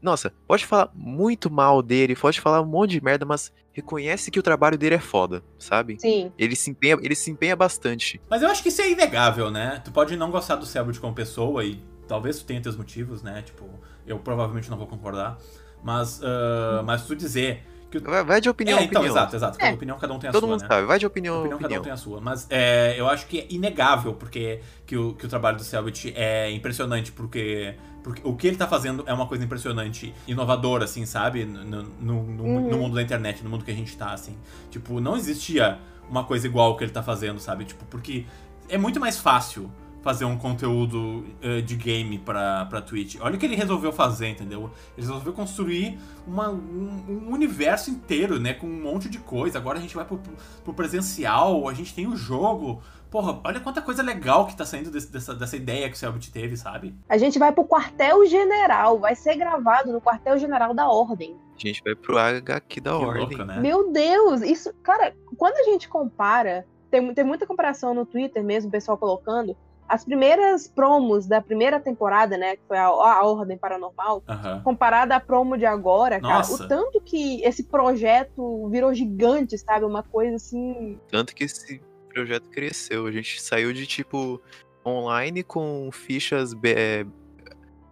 Nossa, pode falar muito mal dele, pode falar um monte de merda, mas reconhece que o trabalho dele é foda, sabe? Sim, Ele se empenha, ele se empenha bastante. Mas eu acho que isso é inegável, né? Tu pode não gostar do Selbit como pessoa e talvez tu tenha teus motivos, né? Tipo, eu provavelmente não vou concordar. Mas, ah, mas tu dizer que Vai, vai de opinião é, então, opinião. exato, exato. Cada É. opinião, cada um tem a Todo sua, mundo né? sabe, vai de opinião a opinião, opinião. cada um tem a sua. Mas é, eu acho que é inegável porque que o, que o trabalho do Selbit é impressionante, porque, porque o que ele tá fazendo é uma coisa impressionante, inovadora, assim, sabe? No, no, no- no Uhum. mundo da internet, no mundo que a gente tá, assim. Tipo, não existia uma coisa igual que ele tá fazendo, sabe? Tipo, porque é muito mais fácil fazer um conteúdo eh, de game pra, pra Twitch. Olha o que ele resolveu fazer, entendeu? Ele resolveu construir uma- um, um universo inteiro, né? Com um monte de coisa. Agora a gente vai pro, pro presencial, a gente tem o jogo. Porra, olha quanta coisa legal que tá saindo desse- dessa, dessa ideia que o Selbit teve, sabe? a gente vai pro quartel-general, vai ser gravado no quartel-general da Ordem. A gente vai pro HQ da Que ordem. louco, né? Meu Deus, isso, cara, quando a gente compara, tem, tem muita comparação no Twitter mesmo, o pessoal colocando, as primeiras promos da primeira temporada, né, que foi a, a Ordem Paranormal, Aham. comparada à promo de agora, cara, Nossa. o tanto que esse projeto virou gigante, sabe? Uma coisa assim. Tanto que esse projeto cresceu. A gente saiu de tipo online com fichas. é,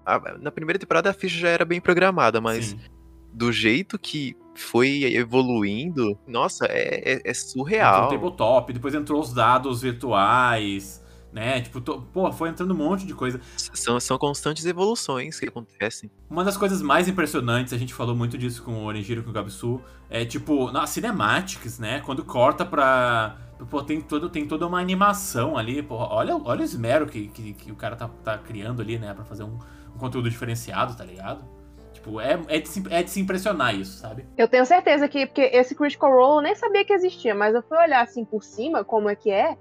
a- Na primeira temporada a ficha já era bem programada, mas Sim. do jeito que foi evoluindo, noça, é, é- é Entrou surreal. o tabletop, depois entrou os dados virtuais, né? Tipo, to- pô, foi entrando um monte de coisa. São, são constantes evoluções que acontecem. Uma das coisas mais impressionantes, a gente falou muito disso com o Orenjiro e com o Gabsu, é tipo, nas cinematics, né? Quando corta pra. Pô, tem, todo, tem toda uma animação ali, pô, olha, olha o esmero que, que, que o cara tá, tá criando ali, né? Pra fazer um, um conteúdo diferenciado, tá ligado? Tipo, é, é, de se, é de se impressionar isso, sabe? Eu tenho certeza que, porque esse Critical Role eu nem sabia que existia, mas eu fui olhar assim por cima como é que é.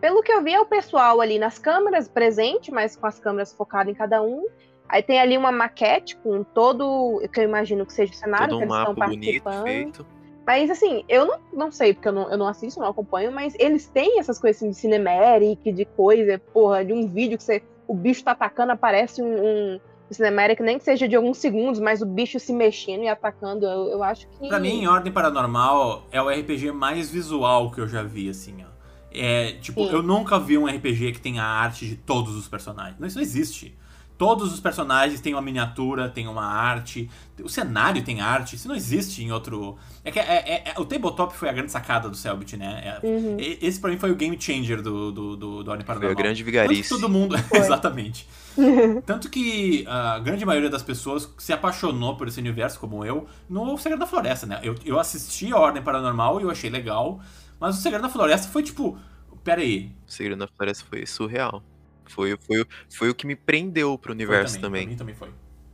Pelo que eu vi, é o pessoal ali nas câmeras presente, mas com as câmeras focadas em cada um. Aí tem ali uma maquete com todo, que eu imagino que seja o cenário Todo que um eles estão mapa bonito participando. feito. Mas assim, eu não, não sei, porque eu não, eu não assisto, não acompanho, mas eles têm essas coisas assim, de cinematic, de coisa, porra, de um vídeo que você, o bicho tá atacando, aparece um, um cinematic, nem que seja de alguns segundos, mas o bicho se mexendo e atacando. Eu, eu acho que. Pra mim, Ordem Paranormal é o RPG mais visual que eu já vi, assim, ó. É, tipo, Sim. eu nunca vi um RPG que tenha a arte de todos os personagens. Não, Isso não existe. Todos os personagens têm uma miniatura, tem uma arte. O cenário tem arte. Isso não existe em outro. É que é, é- é- o tabletop foi a grande sacada do Selbit, né? É- Uhum. Esse pra mim foi o game changer do, do, do, do Ordem Foi Paranormal. a grande vigarice. todo mundo. [LAUGHS] Exatamente. [LAUGHS] Tanto que a grande maioria das pessoas se apaixonou por esse universo, como eu, no Segredo da Floresta, né? Eu, eu assisti a Ordem Paranormal e eu achei legal, mas o Segredo da Floresta foi tipo. Pera aí. O Segredo da Floresta foi surreal. Foi, foi, foi o que me prendeu pro Foi universo também. também. Pra mim também foi.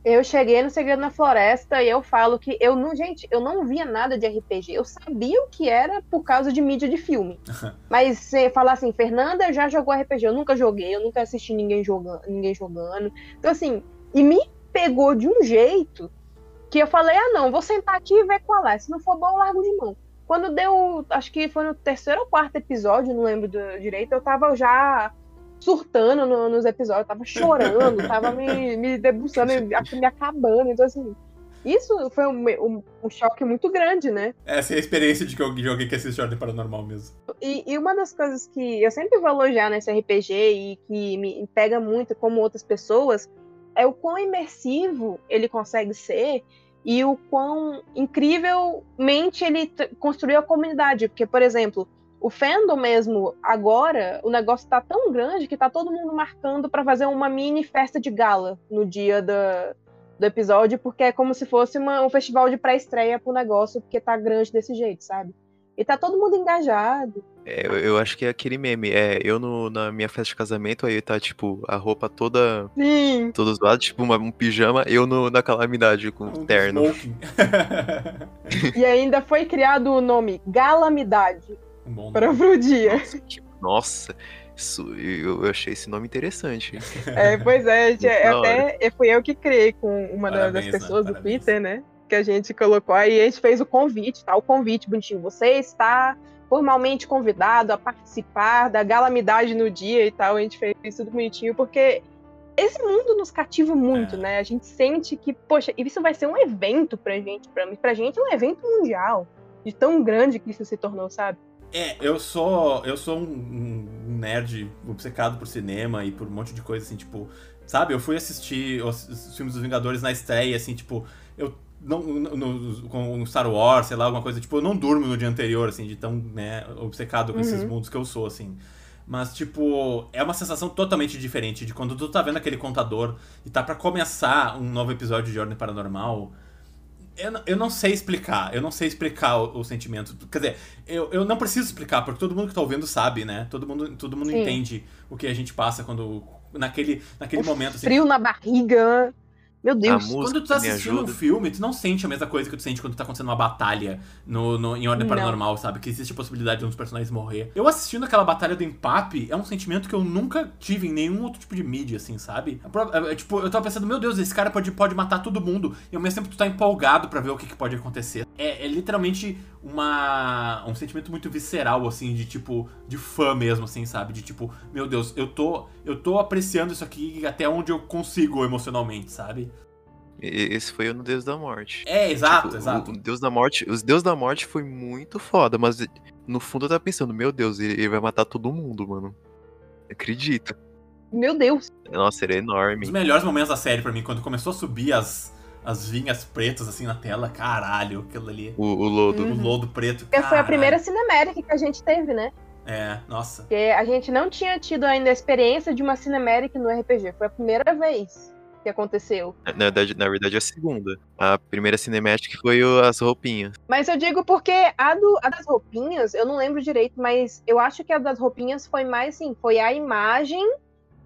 Eu cheguei no Segredo na Floresta e eu falo que eu não, gente, eu não via nada de RPG. Eu sabia o que era por causa de mídia de filme. [LAUGHS] Mas você falar assim, Fernanda já jogou RPG, eu nunca joguei, eu nunca assisti ninguém jogando, ninguém jogando. Então assim, e me pegou de um jeito que eu falei: "Ah, não, vou sentar aqui e ver qual é. Se não for bom, eu largo de mão". Quando deu, acho que foi no terceiro ou quarto episódio, não lembro do- direito, eu tava já surtando no- nos episódios, tava chorando, [LAUGHS] tava me, me debruçando, me, me acabando. Então, assim, isso foi um, um- um choque muito grande, né? Essa é a experiência de, que eu- alguém que assiste Ordem Paranormal mesmo. E, e uma das coisas que eu sempre vou elogiar nesse RPG e que me pega muito, como outras pessoas, é o quão imersivo ele consegue ser e o quão incrivelmente ele construiu a comunidade. Porque, por exemplo, o fandom mesmo, agora, o negócio tá tão grande que tá todo mundo marcando para fazer uma mini festa de gala no dia da, do episódio, porque é como se fosse uma, um festival de pré-estreia pro negócio, porque tá grande desse jeito, sabe? E tá todo mundo engajado. É, eu, eu acho que é aquele meme. É, eu no, na minha festa de casamento, aí tá, tipo, a roupa toda. Sim. Toda zoada, tipo, uma, um pijama, eu no, na calamidade com Um terno. [LAUGHS] [LAUGHS] e ainda foi criado o nome Galamidade um bom para pro dia. Nossa, que- [LAUGHS] nossa, isso, eu, eu achei esse nome interessante. É, pois é, gente, é, até foi eu que criei com uma Parabéns, das né? pessoas do Parabéns. Twitter, né? Que a gente colocou aí, a gente fez o convite, tá? O convite bonitinho. Você está formalmente convidado a participar da galamidade no dia e tal. A gente fez tudo bonitinho, porque esse mundo nos cativa muito, É. né? A gente sente que, poxa, isso vai ser um evento pra gente. Pra, pra gente é um evento mundial. De tão grande que isso se tornou, sabe? É, eu sou. Eu sou um, um nerd obcecado por cinema e por um monte de coisa, assim, tipo. Sabe, eu fui assistir os, os filmes dos Vingadores na estreia, assim, tipo, eu não. no- com Star Wars, sei lá, alguma coisa, tipo, eu não durmo no dia anterior, assim, de tão, né, obcecado com esses Uhum. mundos que eu sou, assim. Mas, tipo, é uma sensação totalmente diferente de quando tu tá vendo aquele contador e tá pra começar um novo episódio de Ordem Paranormal. Eu, não- eu não sei explicar, eu não sei explicar o, o sentimento. Quer dizer, eu, eu não preciso explicar, porque todo mundo que tá ouvindo sabe, né? Todo mundo, todo mundo Sim. entende o que a gente passa quando. Naquele, naquele momento, assim. Frio na barriga. Meu A Deus. música Quando tu tá assistindo um filme, tu não sente a mesma coisa que tu sente quando tá acontecendo uma batalha no, no- em Ordem Não. Paranormal, sabe? Que existe a possibilidade de um dos personagens morrer. Eu assistindo aquela batalha do Empape é um sentimento que eu nunca tive em nenhum outro tipo de mídia, assim, sabe? É pro- é- tipo, eu tava pensando, meu Deus, esse cara pode, pode matar todo mundo. E ao mesmo tempo tu tá empolgado pra ver o que, que pode acontecer. É, é literalmente uma, um sentimento muito visceral, assim, de tipo, de fã mesmo, assim, sabe? De tipo, meu Deus, eu tô, eu tô apreciando isso aqui até onde eu consigo emocionalmente, sabe? Esse foi o no Deus da Morte. É, exato, Tipo, o- exato. O Deus da Morte, os Deus da Morte foi muito foda, mas no fundo eu tava pensando, meu Deus, ele, ele vai matar todo mundo, mano. Acredita. Meu Deus. Nossa, ele é Um enorme. dos melhores momentos da série pra mim, quando começou a subir as, as vinhas pretas assim na tela, caralho, aquilo ali. O, o lodo. O lodo preto. Porque foi a caralho. primeira cinemática que a gente teve, né? É, nossa. Porque a gente não tinha tido ainda a experiência de uma cinemática no RPG. Foi a primeira vez que aconteceu. Na verdade, na verdade, é a segunda. A primeira cinemática foi o- as roupinhas. Mas eu digo porque a, do- a das roupinhas, eu não lembro direito, mas eu acho que a das roupinhas foi mais assim, foi a imagem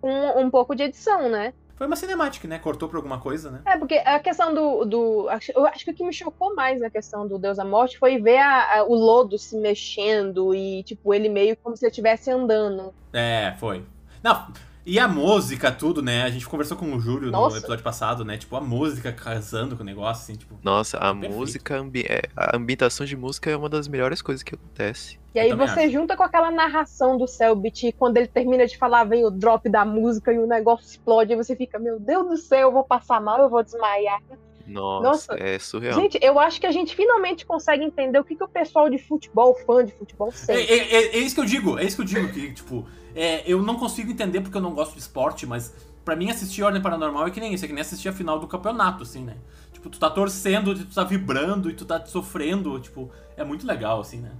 com um pouco de edição, né? Foi uma cinemática, né? Cortou pra alguma coisa, né? É, porque a questão do. do acho- eu acho que o que me chocou mais na questão do Deus da Morte foi ver a- a- o lodo se mexendo e, tipo, ele meio como se ele estivesse andando. É, foi. Não, e a música, tudo, né? A gente conversou com o Júlio no Nossa. episódio passado, né? Tipo, a música casando com o negócio, assim, tipo. Nossa, a Perfeito. música, ambi- é, a ambientação de música é uma das melhores coisas que acontece. E aí você acho. junta com aquela narração do Selbit, e quando ele termina de falar, vem o drop da música e o negócio explode, e você fica, meu Deus do céu, eu vou passar mal, eu vou desmaiar. Nossa, Nossa. é surreal. Gente, eu acho que a gente finalmente consegue entender o que, que o pessoal de futebol, fã de futebol, É, sente. é, é- é isso que eu digo, é isso que eu digo, que, tipo, é, eu não consigo entender porque eu não gosto de esporte, mas pra mim assistir Ordem Paranormal é que nem isso, é que nem assistir a final do campeonato, assim, né? Tipo, tu tá torcendo, tu tá vibrando e tu tá sofrendo, tipo, é muito legal, assim, né?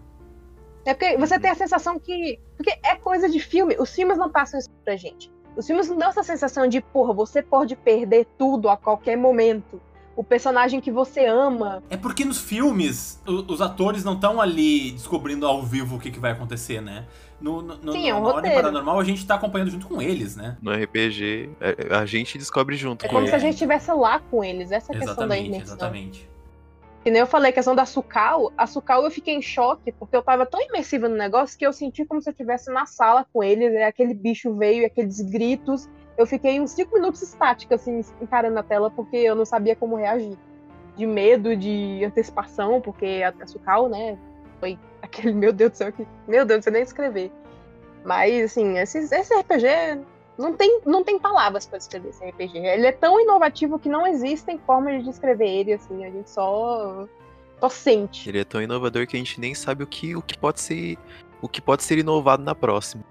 É porque você tem a sensação que. Porque é coisa de filme. Os filmes não passam isso pra gente. Os filmes não dão essa sensação de, porra, você pode perder tudo a qualquer momento. O personagem que você ama. É porque nos filmes, o- os atores não estão ali descobrindo ao vivo o que, que vai acontecer, né? No, no, no, Sim, é um na Ordem roteiro. Paranormal a gente tá acompanhando junto com eles, né? No RPG, é, a gente descobre junto É com como se a gente estivesse lá com eles. Essa é a questão da imersão. exatamente. Que nem eu falei, a questão da Sukal. A Sukal eu fiquei em choque, porque eu tava tão imersiva no negócio que eu senti como se eu estivesse na sala com eles. E aquele bicho veio, e aqueles gritos. Eu fiquei uns cinco minutos estática, assim, encarando a tela, porque eu não sabia como reagir. De medo, de antecipação, porque a, a Sukal, né, foi aquele, [LAUGHS] meu Deus do céu, que, meu Deus, não sei nem escrever. Mas, assim, esse, esse RPG não tem, não tem palavras pra descrever esse RPG. Ele é tão inovativo que não existem formas de descrever ele, assim, a gente só, só sente. Ele é tão inovador que a gente nem sabe o que, o que pode ser o que pode ser inovado na próxima.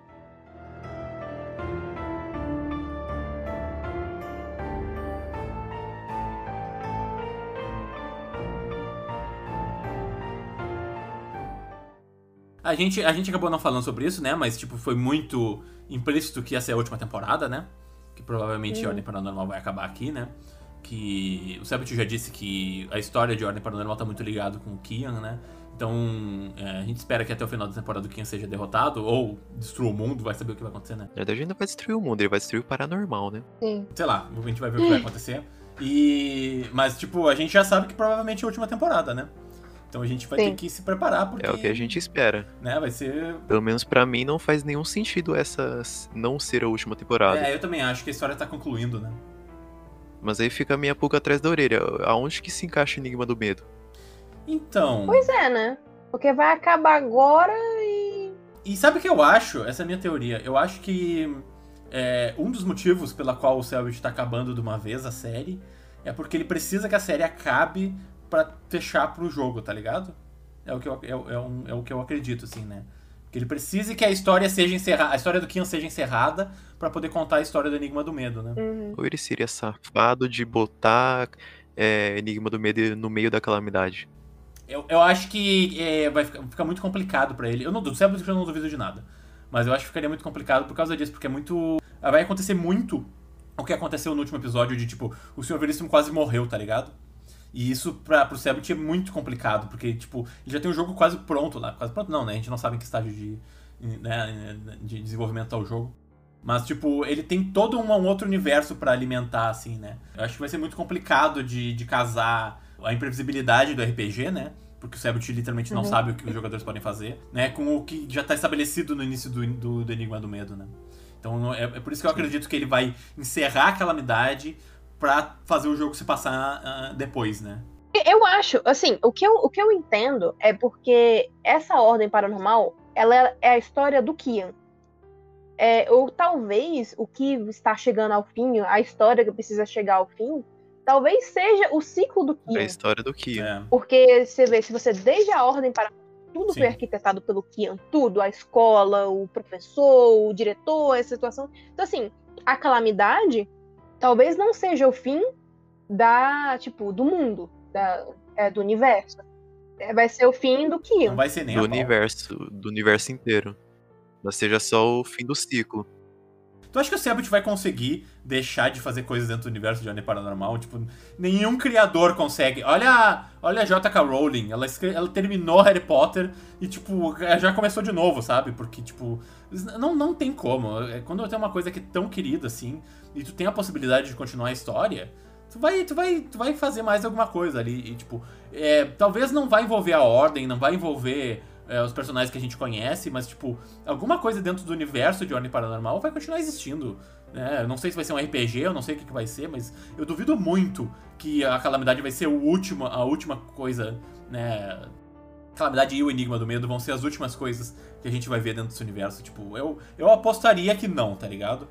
A gente, a gente acabou não falando sobre isso, né? Mas, tipo, foi muito implícito que ia ser a última temporada, né? Que provavelmente Hum. a Ordem Paranormal vai acabar aqui, né? Que o Sabit já disse que a história de Ordem Paranormal tá muito ligado com o Kian, né? Então, é, a gente espera que até o final da temporada o Kian seja derrotado, ou destrua o mundo, vai saber o que vai acontecer, né? Na verdade, ele não vai destruir o mundo, ele vai destruir o paranormal, né? Sim. Sei lá, a gente vai ver o que vai [LAUGHS] acontecer. E. Mas, tipo, a gente já sabe que provavelmente é a última temporada, né? Então a gente vai Sim. ter que se preparar, porque. É o que a gente espera. Né, vai ser. Pelo menos pra mim não faz nenhum sentido essa não ser a última temporada. É, eu também acho que a história tá concluindo, né? Mas aí fica a minha pulga atrás da orelha. Aonde que se encaixa o Enigma do Medo? Então. Pois é, né? Porque vai acabar agora e. E sabe o que eu acho? Essa é a minha teoria. Eu acho que é, um dos motivos pela qual o Selbit tá acabando de uma vez a série é porque ele precisa que a série acabe pra fechar pro jogo, tá ligado? É o que eu, é, é um- é o que eu acredito, assim, né? Que ele precisa que a história seja encerrada, a história do Kian seja encerrada pra poder contar a história do Enigma do Medo, né? Uhum. Ou ele seria safado de botar é, Enigma do Medo no meio da calamidade? Eu, eu acho que é, vai ficar, muito complicado pra ele. Eu não, Selbit eu não duvido de nada. Mas eu acho que ficaria muito complicado por causa disso, porque é muito. Vai acontecer muito o que aconteceu no último episódio de tipo, o Sr. Veríssimo quase morreu, tá ligado? E isso pra, pro Selbit é muito complicado, porque, tipo, ele já tem o jogo quase pronto lá. Quase pronto não, né? A gente não sabe em que estágio de, né, de desenvolvimento tá o jogo. Mas, tipo, ele tem todo um, um outro universo pra alimentar, assim, né? Eu acho que vai ser muito complicado de, de casar a imprevisibilidade do RPG, né? Porque o Sebut literalmente não Uhum. sabe o que os jogadores podem fazer, né? Com o que já tá estabelecido no início do, do, do Enigma do Medo, né? Então é, é por isso que eu acredito que ele vai encerrar a calamidade pra fazer o jogo se passar ah, depois, né? Eu acho, assim, o que eu, o que eu entendo é porque essa ordem paranormal, ela é- é a história do Kian. É, ou talvez o que está chegando ao fim, a história que precisa chegar ao fim, talvez seja o ciclo do É a Kian. história do Kian. É. Porque você vê, se você desde a ordem para tudo Sim. foi arquitetado pelo Kian, tudo, a escola, o professor, o diretor, essa situação. Então, assim, a calamidade talvez não seja o fim da, tipo, do mundo, da, é, do universo. É, vai ser o fim do Kian. Não vai ser nem do universo, do universo inteiro. Mas seja só o fim do ciclo. Tu acha que o Sebut vai conseguir deixar de fazer coisas dentro do universo de Ordem Paranormal? Tipo, nenhum criador consegue. Olha, olha a J.K. Rowling, ela, ela terminou [LAUGHS] Harry Potter e, tipo, já começou de novo, sabe? Porque, tipo, não, não tem como. É, Quando tem uma coisa que é tão querida assim, e tu tem a possibilidade de continuar a história, tu vai, tu vai, tu vai fazer mais alguma coisa ali. E, tipo, é, talvez não vai envolver a Ordem, não vai envolver é, os personagens que a gente conhece, mas, tipo, alguma coisa dentro do universo de Ordem Paranormal vai continuar existindo. Né? Eu não sei se vai ser um RPG, eu não sei o que, que vai ser, mas eu duvido muito que a Calamidade vai ser o último, a última coisa, né? Calamidade e o Enigma do Medo vão ser as últimas coisas que a gente vai ver dentro desse universo. Tipo, eu, eu apostaria que não, tá ligado?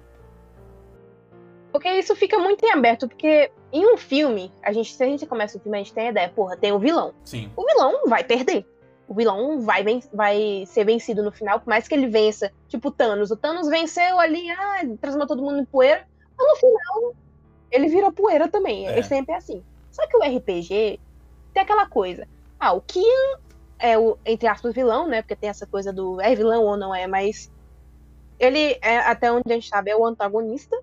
Porque isso fica muito em aberto, porque em um filme, a gente, se a gente começa o filme, a gente tem a ideia, porra, tem o vilão. Sim. O vilão vai perder. O vilão vai, vai ser vencido no final, por mais que ele vença, tipo o Thanos. O Thanos venceu ali, ah, transformou todo mundo em poeira, mas no final ele vira poeira também. É. Ele sempre é assim. Só que o RPG tem aquela coisa. Ah, o Kian é o, entre aspas, vilão, né? Porque tem essa coisa do é vilão ou não é, mas ele é, até onde a gente sabe, é o antagonista.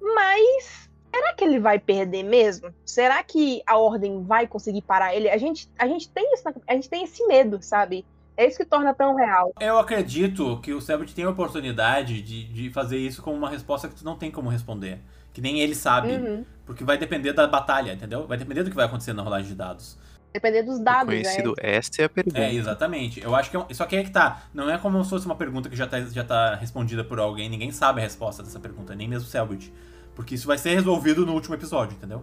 Mas será que ele vai perder mesmo? Será que a ordem vai conseguir parar ele? A gente, a gente tem isso, na- a gente tem esse medo, sabe? É isso que torna tão real. Eu acredito que o Sebut tem a oportunidade de, de fazer isso com uma resposta que tu não tem como responder. Que nem ele sabe. Uhum. Porque vai depender da batalha, entendeu? Vai depender do que vai acontecer na rolagem de dados. Depender dos dados, né? Conhecido, essa é a pergunta. É, exatamente. Eu acho que é um- Só que aí que tá. Não é como se fosse uma pergunta que já tá, já tá respondida por alguém. Ninguém sabe a resposta dessa pergunta, nem mesmo o Selbit. Porque isso vai ser resolvido no último episódio, entendeu?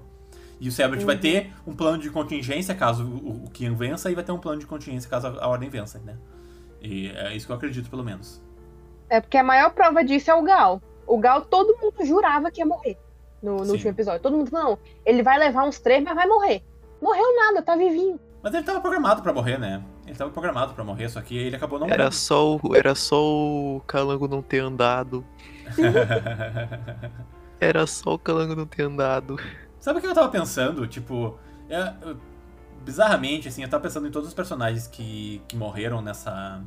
E o vai Uhum. ter um plano de contingência caso o, o Kian vença, e vai ter um plano de contingência caso a, a Ordem vença, né? E é isso que eu acredito, pelo menos. É porque a maior prova disso é o Gal. O Gal, todo mundo jurava que ia morrer no, no último episódio. Todo mundo falou, não, ele vai levar uns três, mas vai morrer. Morreu nada, tá vivinho. Mas ele tava programado pra morrer, né? Ele tava programado pra morrer, só que ele acabou não Era morrendo. só, o, era só o Calango não ter andado. [LAUGHS] [LAUGHS] Era só o Calango não ter andado. Sabe o que eu tava pensando? Tipo, é, bizarramente, assim, eu tava pensando em todos os personagens que, que morreram nessa,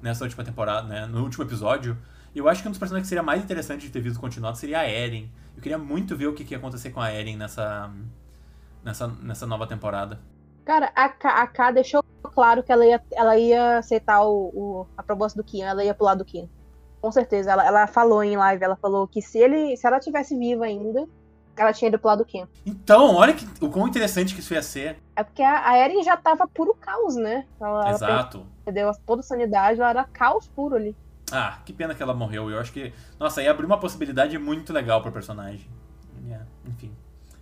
nessa última temporada, né? No último episódio. E eu acho que um dos personagens que seria mais interessante de ter visto continuado seria a Eren. Eu queria muito ver o que, que ia acontecer com a Eren nessa, nessa, nessa nova temporada. Cara, a K, a K deixou claro que ela ia, ela ia aceitar o, o- a proposta do Kian, ela ia pular do Kian. Com certeza. Ela, ela falou em live, ela falou que se ele. Se ela tivesse viva ainda, ela tinha ido pular do Kian. Então, olha que, o quão interessante que isso ia ser. É porque a, a Eren já tava puro caos, né? Ela, ela Exato. perdeu toda a sanidade, ela era caos puro ali. Ah, que pena que ela morreu. Eu acho que. Nossa, ia abrir uma possibilidade muito legal pro personagem. É, enfim.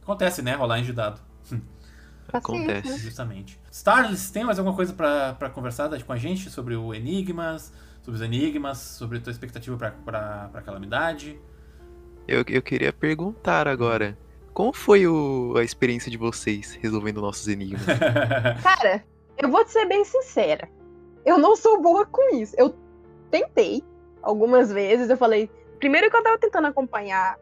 Acontece, né? Rolar em dado. [LAUGHS] Acontece. Justamente. Starless, tem mais alguma coisa pra conversar com a gente sobre o Enigmas? Sobre os Enigmas? Sobre a tua expectativa pra, pra, pra Calamidade? Eu, eu queria perguntar agora. Como foi o- a experiência de vocês resolvendo nossos enigmas? [LAUGHS] Cara, eu vou te ser bem sincera. Eu não sou boa com isso. Eu tentei algumas vezes. Eu falei. Primeiro que eu tava tentando acompanhar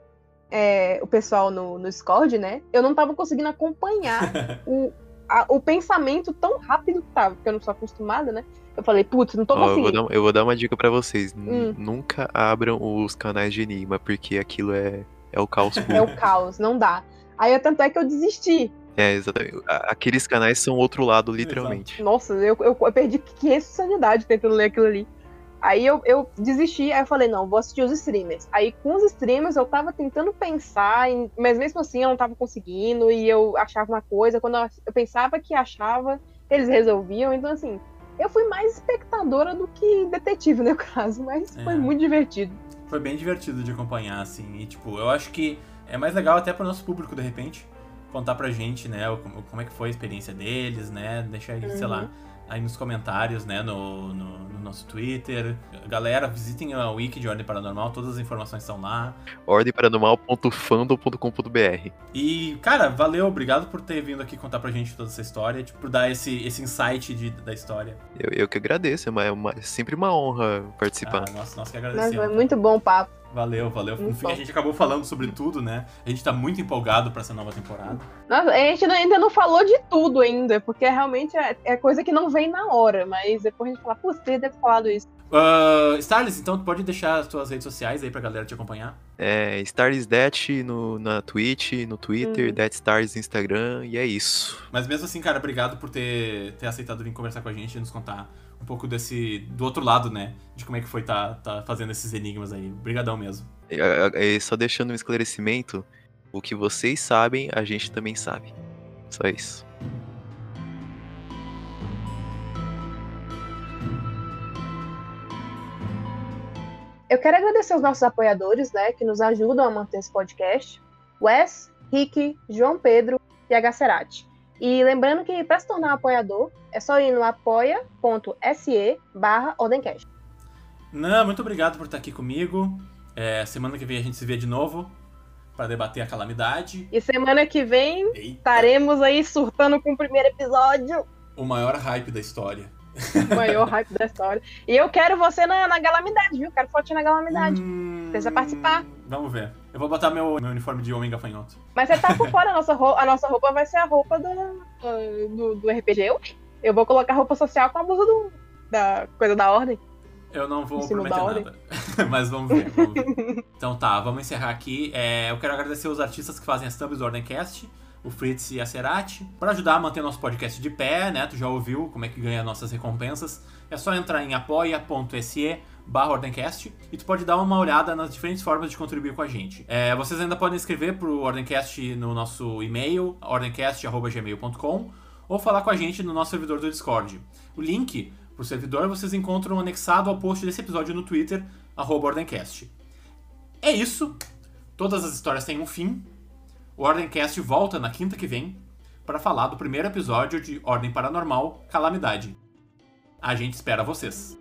é, o pessoal no, no Discord, né? Eu não tava conseguindo acompanhar [LAUGHS] o, a- o pensamento tão rápido que tava, porque eu não sou acostumada, né? Eu falei, putz, não tô Ó, eu, vou conseguindo. dar, eu vou dar uma dica pra vocês. Hum. Nunca abram os canais de enigma, porque aquilo é, é o caos [LAUGHS] É puro. o caos, não dá. Aí tanto é que eu desisti. É, exatamente. Aqueles canais são outro lado, literalmente. Nossa, eu, eu, eu perdi 500 de sanidade tentando ler aquilo ali. Aí eu, eu desisti, aí eu falei, não, vou assistir os streamers. Aí com os streamers eu tava tentando pensar, em- mas mesmo assim eu não tava conseguindo, e eu achava uma coisa, quando eu, eu pensava que achava, eles resolviam. Então, assim, eu fui mais espectadora do que detetive, [LAUGHS] no caso, mas É. foi muito divertido. Foi bem divertido de acompanhar, assim. E, tipo, eu acho que é mais legal até pro nosso público, de repente, contar pra gente, né, o- como é que foi a experiência deles, né? Deixa aí, sei Uhum. lá, aí nos comentários, né, no, no, no nosso Twitter. Galera, visitem a wiki de Ordem Paranormal, todas as informações estão lá. ordemparanormal.fandom.com.br E, cara, valeu, obrigado por ter vindo aqui contar pra gente toda essa história, tipo, por dar esse, esse insight de- da história. eu, eu que agradeço, é, uma- é é sempre uma honra participar. Ah, nossa, nós que Mas agradecemos. foi muito bom o papo. Valeu, valeu. No Muito fim, bom. a gente acabou falando sobre tudo, né? A gente tá muito empolgado pra essa nova temporada. Nossa, a gente ainda não falou de tudo ainda, porque realmente é, é coisa que não vem na hora, mas depois a gente fala, putz, você deve ter falado isso. Uh, Starless, então tu pode deixar as tuas redes sociais aí pra galera te acompanhar. É, Stars Det no, na Twitch, no Twitter, Hum. Stars no Instagram, e é isso. Mas mesmo assim, cara, obrigado por ter, ter aceitado vir conversar com a gente e nos contar um pouco desse. do outro lado, né? De como é que foi tá, tá fazendo esses enigmas aí. Obrigadão mesmo. E, a- a- e só deixando um esclarecimento, o que vocês sabem, a gente também sabe. Só isso. Eu quero agradecer os nossos apoiadores, né, que nos ajudam a manter esse podcast. Wes, Rick, João Pedro e a Gacerati. E lembrando que para se tornar um apoiador, é só ir no apoia.se barra Ordencast. Não, muito obrigado por estar aqui comigo. É, semana que vem a gente se vê de novo pra debater a calamidade. E semana que vem Eita, estaremos aí surtando com o primeiro episódio, o maior hype da história. o maior hype da história. E eu quero você na, na Galamidade, viu? Quero fotinha na Galamidade. Hum, Precisa participar. Vamos ver. Eu vou botar meu, meu uniforme de homem gafanhoto. Mas você tá por [LAUGHS] fora, a nossa roupa, a nossa roupa vai ser a roupa do, do, do RPG. Eu, eu vou colocar roupa social com a blusa do, da coisa da ordem. Eu não vou prometer nada. [LAUGHS] Mas vamos ver, vamos ver. [LAUGHS] Então tá, vamos encerrar aqui. É, eu quero agradecer os artistas que fazem as thumbs do Ordencast, o Fritz e a Cerati, para ajudar a manter nosso podcast de pé, né? Tu já ouviu como é que ganha nossas recompensas. É só entrar em apoia.se barra Ordencast e tu pode dar uma olhada nas diferentes formas de contribuir com a gente. É, vocês ainda podem escrever pro Ordencast no nosso e-mail, ordencast.gmail.com ou falar com a gente no nosso servidor do Discord. O link pro servidor vocês encontram anexado ao post desse episódio no Twitter, arroba Ordencast. É isso. Todas as histórias têm um fim. O Ordencast volta na quinta que vem para falar do primeiro episódio de Ordem Paranormal Calamidade. A gente espera vocês.